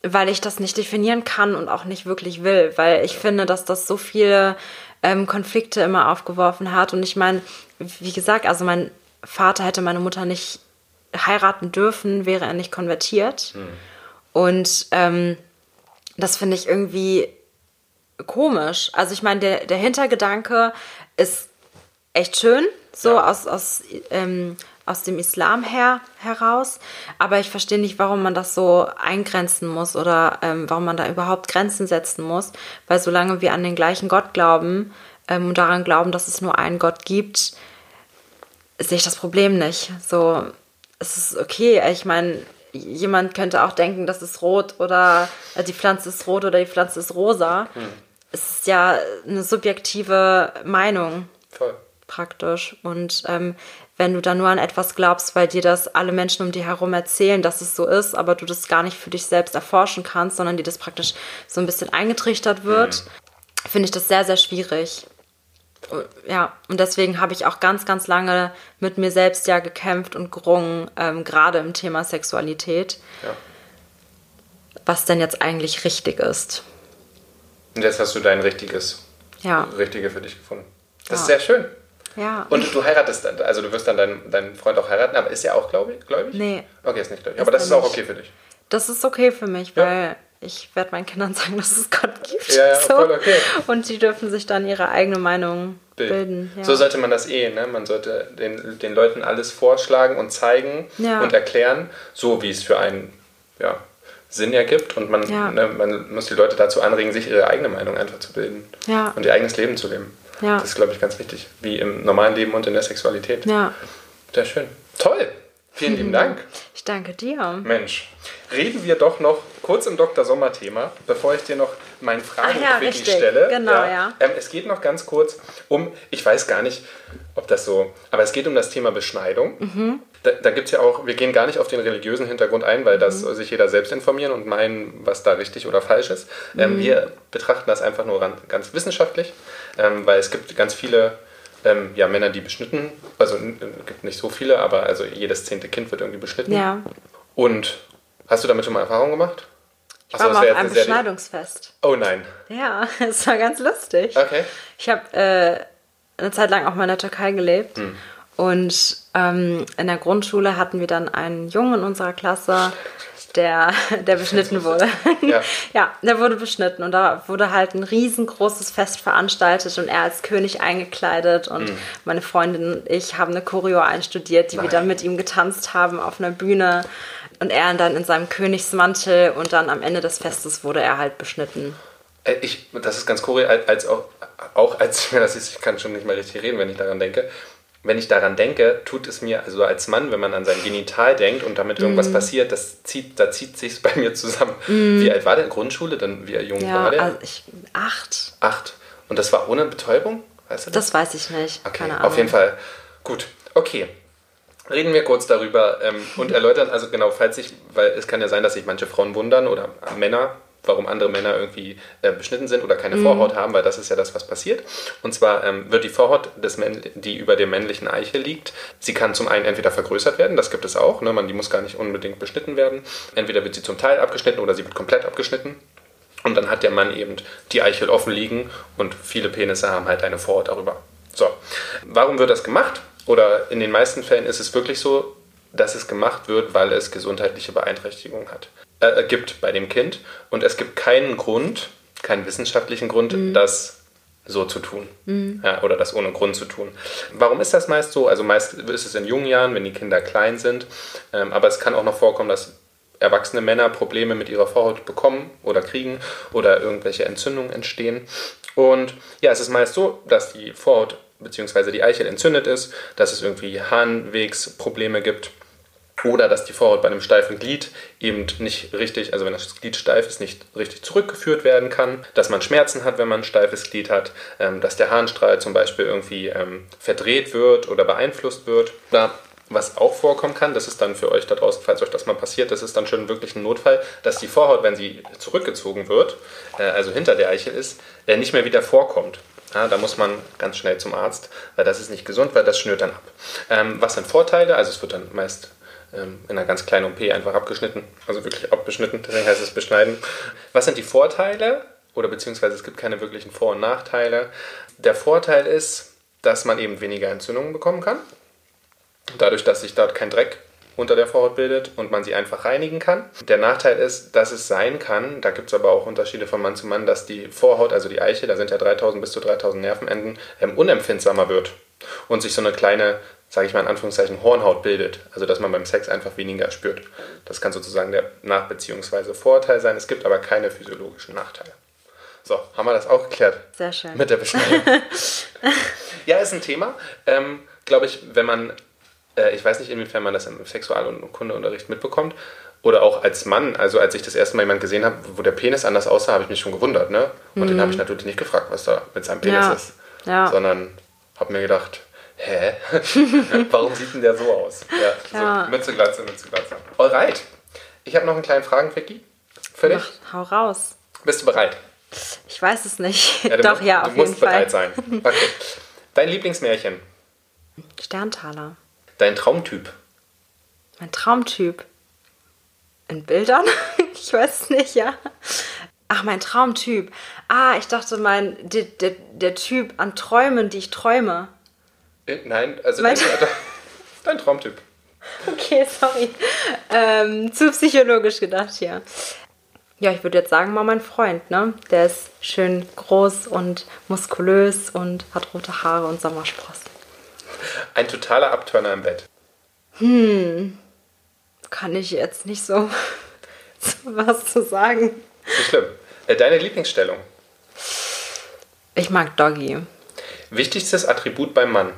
Speaker 2: weil ich das nicht definieren kann und auch nicht wirklich will, weil ich finde, dass das so viele ähm, Konflikte immer aufgeworfen hat. Und ich meine, wie gesagt, also mein Vater hätte meine Mutter nicht heiraten dürfen, wäre er nicht konvertiert. Mhm. Und ähm, das finde ich irgendwie komisch. Also ich meine, der, der Hintergedanke ist echt schön, so ja. aus, aus, ähm, aus dem Islam her heraus. Aber ich verstehe nicht, warum man das so eingrenzen muss oder ähm, warum man da überhaupt Grenzen setzen muss. Weil solange wir an den gleichen Gott glauben ähm, und daran glauben, dass es nur einen Gott gibt, sehe ich das Problem nicht. So, es ist okay. Ich meine, jemand könnte auch denken, das ist rot oder äh, die Pflanze ist rot oder die Pflanze ist rosa. Hm. Es ist ja eine subjektive Meinung. Voll. Praktisch. Und ähm, wenn du dann nur an etwas glaubst, weil dir das alle Menschen um dir herum erzählen, dass es so ist, aber du das gar nicht für dich selbst erforschen kannst, sondern dir das praktisch so ein bisschen eingetrichtert wird, hm. finde ich das sehr, sehr schwierig ja, und deswegen habe ich auch ganz, ganz lange mit mir selbst ja gekämpft und gerungen, ähm, gerade im Thema Sexualität. Ja. Was denn jetzt eigentlich richtig ist.
Speaker 1: Und jetzt hast du dein richtiges, ja. Richtige für dich gefunden. Das ja. ist sehr schön. Ja. Und du heiratest dann, also du wirst dann deinen, deinen Freund auch heiraten, aber ist er auch gläubig? gläubig? Nee. Okay, ist nicht gläubig. Aber das ist auch okay für dich.
Speaker 2: Das ist okay für mich, weil ich werde meinen Kindern sagen, dass es Gott gibt. Ja, ja so. voll okay. Und sie dürfen sich dann ihre eigene Meinung Bild. bilden.
Speaker 1: Ja. So sollte man das eh, ne? Man sollte den, den Leuten alles vorschlagen und zeigen und erklären, so wie es für einen ja, Sinn ergibt. Und man, ja. ne, man muss die Leute dazu anregen, sich ihre eigene Meinung einfach zu bilden und ihr eigenes Leben zu leben. Das ist, glaube ich, ganz wichtig. Wie im normalen Leben und in der Sexualität. Ja. Sehr schön. Toll. Vielen lieben Dank.
Speaker 2: Ich danke dir.
Speaker 1: Mensch, reden wir doch noch kurz im Dr. Sommer-Thema, bevor ich dir noch mein Fragen ja, stelle. Genau, ja. ja. Ähm, es geht noch ganz kurz um, ich weiß gar nicht, ob das so, aber es geht um das Thema Beschneidung. Mhm. Da, da gibt es ja auch, wir gehen gar nicht auf den religiösen Hintergrund ein, weil das mhm. sich jeder selbst informieren und meinen, was da richtig oder falsch ist. Ähm, mhm. wir betrachten das einfach nur ganz wissenschaftlich, ähm, weil es gibt ganz viele ähm, ja, Männer, die beschnitten, also gibt nicht so viele, aber also jedes zehnte Kind wird irgendwie beschnitten. Ja. Und hast du damit schon mal Erfahrung gemacht?
Speaker 2: Ich war mal auf einem Beschneidungsfest.
Speaker 1: Oh nein.
Speaker 2: Ja, es war ganz lustig. Okay. Ich habe äh, eine Zeit lang auch mal in der Türkei gelebt. Hm. Und ähm, in der Grundschule hatten wir dann einen Jungen in unserer Klasse, der, der beschnitten wurde. Ja. ja, der wurde beschnitten und da wurde halt ein riesengroßes Fest veranstaltet und er als König eingekleidet und mhm. meine Freundin und ich haben eine Choreo einstudiert, die Nein. wir dann mit ihm getanzt haben auf einer Bühne und er dann in seinem Königsmantel und dann am Ende des Festes wurde er halt beschnitten.
Speaker 1: Äh, ich, das ist ganz kurios, als auch, auch als mir das ist, ich kann schon nicht mal richtig reden, wenn ich daran denke wenn ich daran denke, tut es mir, also als Mann, wenn man an sein Genital denkt und damit irgendwas mm. passiert, das zieht, da zieht sich bei mir zusammen. Mm. Wie alt war der in Grundschule? Dann wie jung ja, war der?
Speaker 2: Also ich, acht.
Speaker 1: Acht. Und das war ohne Betäubung?
Speaker 2: Weißt du das? das weiß ich nicht.
Speaker 1: Okay, Keine Ahnung. auf jeden Fall. Gut. Okay. Reden wir kurz darüber ähm, und erläutern, also genau, falls ich, weil es kann ja sein, dass sich manche Frauen wundern oder Männer, warum andere Männer irgendwie äh, beschnitten sind oder keine mhm. Vorhaut haben, weil das ist ja das, was passiert. Und zwar ähm, wird die Vorhaut, des die über dem männlichen Eichel liegt, sie kann zum einen entweder vergrößert werden, das gibt es auch, ne? Man, die muss gar nicht unbedingt beschnitten werden. Entweder wird sie zum Teil abgeschnitten oder sie wird komplett abgeschnitten. Und dann hat der Mann eben die Eichel offen liegen und viele Penisse haben halt eine Vorhaut darüber. So, warum wird das gemacht? Oder in den meisten Fällen ist es wirklich so, dass es gemacht wird, weil es gesundheitliche Beeinträchtigungen hat äh, gibt bei dem Kind. Und es gibt keinen Grund, keinen wissenschaftlichen Grund, mhm. das so zu tun mhm. ja, oder das ohne Grund zu tun. Warum ist das meist so? Also meist ist es in jungen Jahren, wenn die Kinder klein sind, ähm, aber es kann auch noch vorkommen, dass erwachsene Männer Probleme mit ihrer Vorhaut bekommen oder kriegen oder irgendwelche Entzündungen entstehen. Und ja, es ist meist so, dass die Vorhaut bzw. die Eichel entzündet ist, dass es irgendwie Harnwegsprobleme gibt oder dass die Vorhaut bei einem steifen Glied eben nicht richtig, also wenn das Glied steif ist, nicht richtig zurückgeführt werden kann, dass man Schmerzen hat, wenn man ein steifes Glied hat, ähm, dass der Harnstrahl zum Beispiel irgendwie ähm, verdreht wird oder beeinflusst wird. Oder was auch vorkommen kann, das ist dann für euch da draußen, falls euch das mal passiert, das ist dann schon wirklich ein Notfall, dass die Vorhaut, wenn sie zurückgezogen wird, äh, also hinter der Eichel ist, äh, nicht mehr wieder vorkommt. Ja, da muss man ganz schnell zum Arzt, weil das ist nicht gesund, weil das schnürt dann ab. Ähm, was sind Vorteile? Also es wird dann meist ähm, in einer ganz kleinen OP einfach abgeschnitten. Also wirklich abgeschnitten, deswegen heißt es beschneiden. Was sind die Vorteile? Oder beziehungsweise es gibt keine wirklichen Vor- und Nachteile. Der Vorteil ist, dass man eben weniger Entzündungen bekommen kann. Dadurch, dass sich dort kein Dreck unter der Vorhaut bildet und man sie einfach reinigen kann. Der Nachteil ist, dass es sein kann, da gibt es aber auch Unterschiede von Mann zu Mann, dass die Vorhaut, also die Eiche, da sind ja 3000 bis zu 3000 Nervenenden, ähm, unempfindsamer wird und sich so eine kleine, sage ich mal in Anführungszeichen, Hornhaut bildet. Also dass man beim Sex einfach weniger spürt. Das kann sozusagen der Nach- bzw. Vorteil sein. Es gibt aber keine physiologischen Nachteile. So, haben wir das auch geklärt?
Speaker 2: Sehr schön.
Speaker 1: Mit der Beschneidung. ja, ist ein Thema. Ähm, Glaube ich, wenn man, äh, ich weiß nicht, inwiefern man das im Sexual- und Kundeunterricht mitbekommt, oder auch als Mann, also als ich das erste Mal jemanden gesehen habe, wo der Penis anders aussah, habe ich mich schon gewundert. Ne? Und den habe ich natürlich nicht gefragt, was da mit seinem Penis
Speaker 2: Mhm. Ja.
Speaker 1: ist.
Speaker 2: Ja.
Speaker 1: Sondern habe mir gedacht, hä? Warum sieht denn der so aus? Ja,
Speaker 2: Ja.
Speaker 1: so Mütze, Glatze, Mütze, Glatze. Alright. Ich habe noch einen kleinen Fragenquickie für dich.
Speaker 2: Ach, hau raus.
Speaker 1: Bist du bereit?
Speaker 2: Ich weiß es nicht.
Speaker 1: du
Speaker 2: Doch,
Speaker 1: mu-
Speaker 2: ja,
Speaker 1: du
Speaker 2: auf
Speaker 1: musst
Speaker 2: jeden Fall.
Speaker 1: bereit sein. Okay. Dein Lieblingsmärchen,
Speaker 2: Sterntaler.
Speaker 1: Dein Traumtyp,
Speaker 2: Mein Traumtyp. In Bildern? ich weiß es nicht, ja. Ach, mein Traumtyp. Ah, ich dachte, mein, der, der, der Typ an Träumen, die ich träume.
Speaker 1: Äh, Nein, also
Speaker 2: Mein-
Speaker 1: dein, dein Traumtyp.
Speaker 2: Okay, sorry. Ähm, zu psychologisch gedacht hier. Ja, ich würde jetzt sagen, mal mein Freund, ne? Der ist schön groß und muskulös und hat rote Haare und Sommersprossen.
Speaker 1: Ein totaler Abturner im Bett.
Speaker 2: Kann ich jetzt nicht so was zu sagen.
Speaker 1: Nicht schlimm. Äh, Deine Lieblingsstellung.
Speaker 2: Ich mag Doggy.
Speaker 1: Wichtigstes Attribut beim Mann.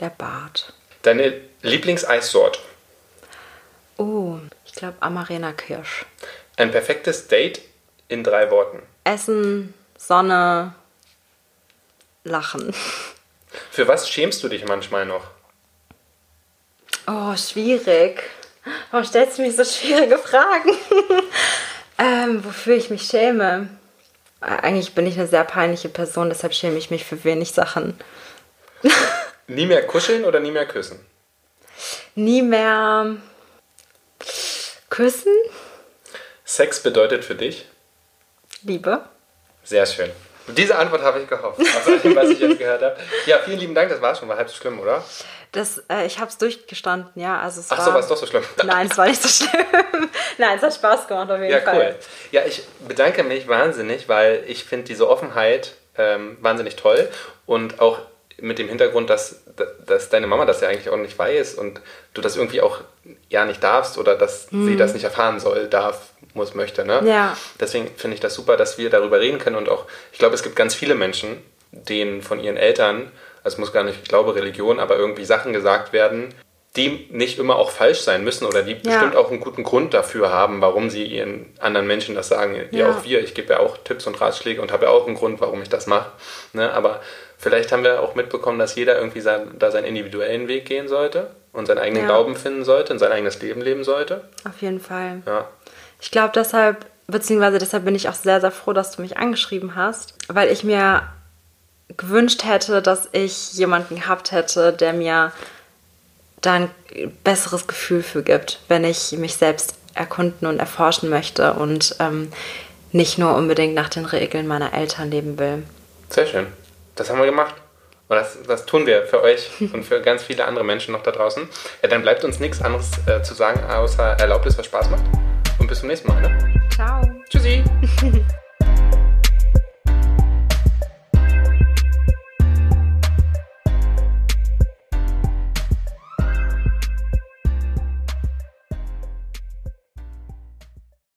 Speaker 2: Der Bart.
Speaker 1: Deine Lieblingseissort.
Speaker 2: Oh, ich glaube Amarena Kirsch.
Speaker 1: Ein perfektes Date in drei Worten.
Speaker 2: Essen, Sonne, Lachen.
Speaker 1: Für was schämst du dich manchmal noch?
Speaker 2: Oh, schwierig. Warum stellst du mich so schwierige Fragen? ähm, wofür ich mich schäme? Äh, Eigentlich bin ich eine sehr peinliche Person, deshalb schäme ich mich für wenig Sachen.
Speaker 1: Nie mehr kuscheln oder nie mehr küssen?
Speaker 2: Nie mehr küssen?
Speaker 1: Sex bedeutet für dich?
Speaker 2: Liebe.
Speaker 1: Sehr schön. Diese Antwort habe ich gehofft, aus allem, was ich jetzt gehört habe. Ja, vielen lieben Dank, das war schon, war halb so schlimm, oder?
Speaker 2: Das, äh, ich habe es durchgestanden, ja. Also es
Speaker 1: Ach
Speaker 2: war,
Speaker 1: so, war es doch so schlimm.
Speaker 2: Nein, es war nicht so schlimm. Nein, es hat Spaß gemacht auf jeden
Speaker 1: Ja,
Speaker 2: Fall.
Speaker 1: cool. Ja, ich bedanke mich wahnsinnig, weil ich finde diese Offenheit ähm, wahnsinnig toll und auch mit dem Hintergrund, dass, dass deine Mama das ja eigentlich auch nicht weiß und du das irgendwie auch ja nicht darfst oder dass sie das nicht erfahren soll, darf, muss, möchte. Ne?
Speaker 2: Ja.
Speaker 1: Deswegen finde ich das super, dass wir darüber reden können und auch, ich glaube, es gibt ganz viele Menschen, denen von ihren Eltern, also es muss gar nicht, ich glaube, Religion, aber irgendwie Sachen gesagt werden, die nicht immer auch falsch sein müssen oder die
Speaker 2: Ja.
Speaker 1: bestimmt auch einen guten Grund dafür haben, warum sie ihren anderen Menschen das sagen. Ja,
Speaker 2: Ja.
Speaker 1: auch wir. Ich gebe ja auch Tipps und Ratschläge und habe ja auch einen Grund, warum ich das mache. Ne? Aber vielleicht haben wir auch mitbekommen, dass jeder irgendwie sein, da seinen individuellen Weg gehen sollte und seinen eigenen
Speaker 2: Ja.
Speaker 1: Glauben finden sollte und sein eigenes Leben leben sollte.
Speaker 2: Auf jeden Fall.
Speaker 1: Ja.
Speaker 2: Ich glaube deshalb, beziehungsweise deshalb bin ich auch sehr, sehr froh, dass du mich angeschrieben hast, weil ich mir gewünscht hätte, dass ich jemanden gehabt hätte, der mir da ein besseres Gefühl für gibt, wenn ich mich selbst erkunden und erforschen möchte und ähm, nicht nur unbedingt nach den Regeln meiner Eltern leben will.
Speaker 1: Sehr schön. Das haben wir gemacht. Und das, das tun wir für euch und für ganz viele andere Menschen noch da draußen. Ja, dann bleibt uns nichts anderes äh, zu sagen, außer Erlaubnis, was Spaß macht. Und bis zum nächsten Mal. Ne?
Speaker 2: Ciao.
Speaker 1: Tschüssi.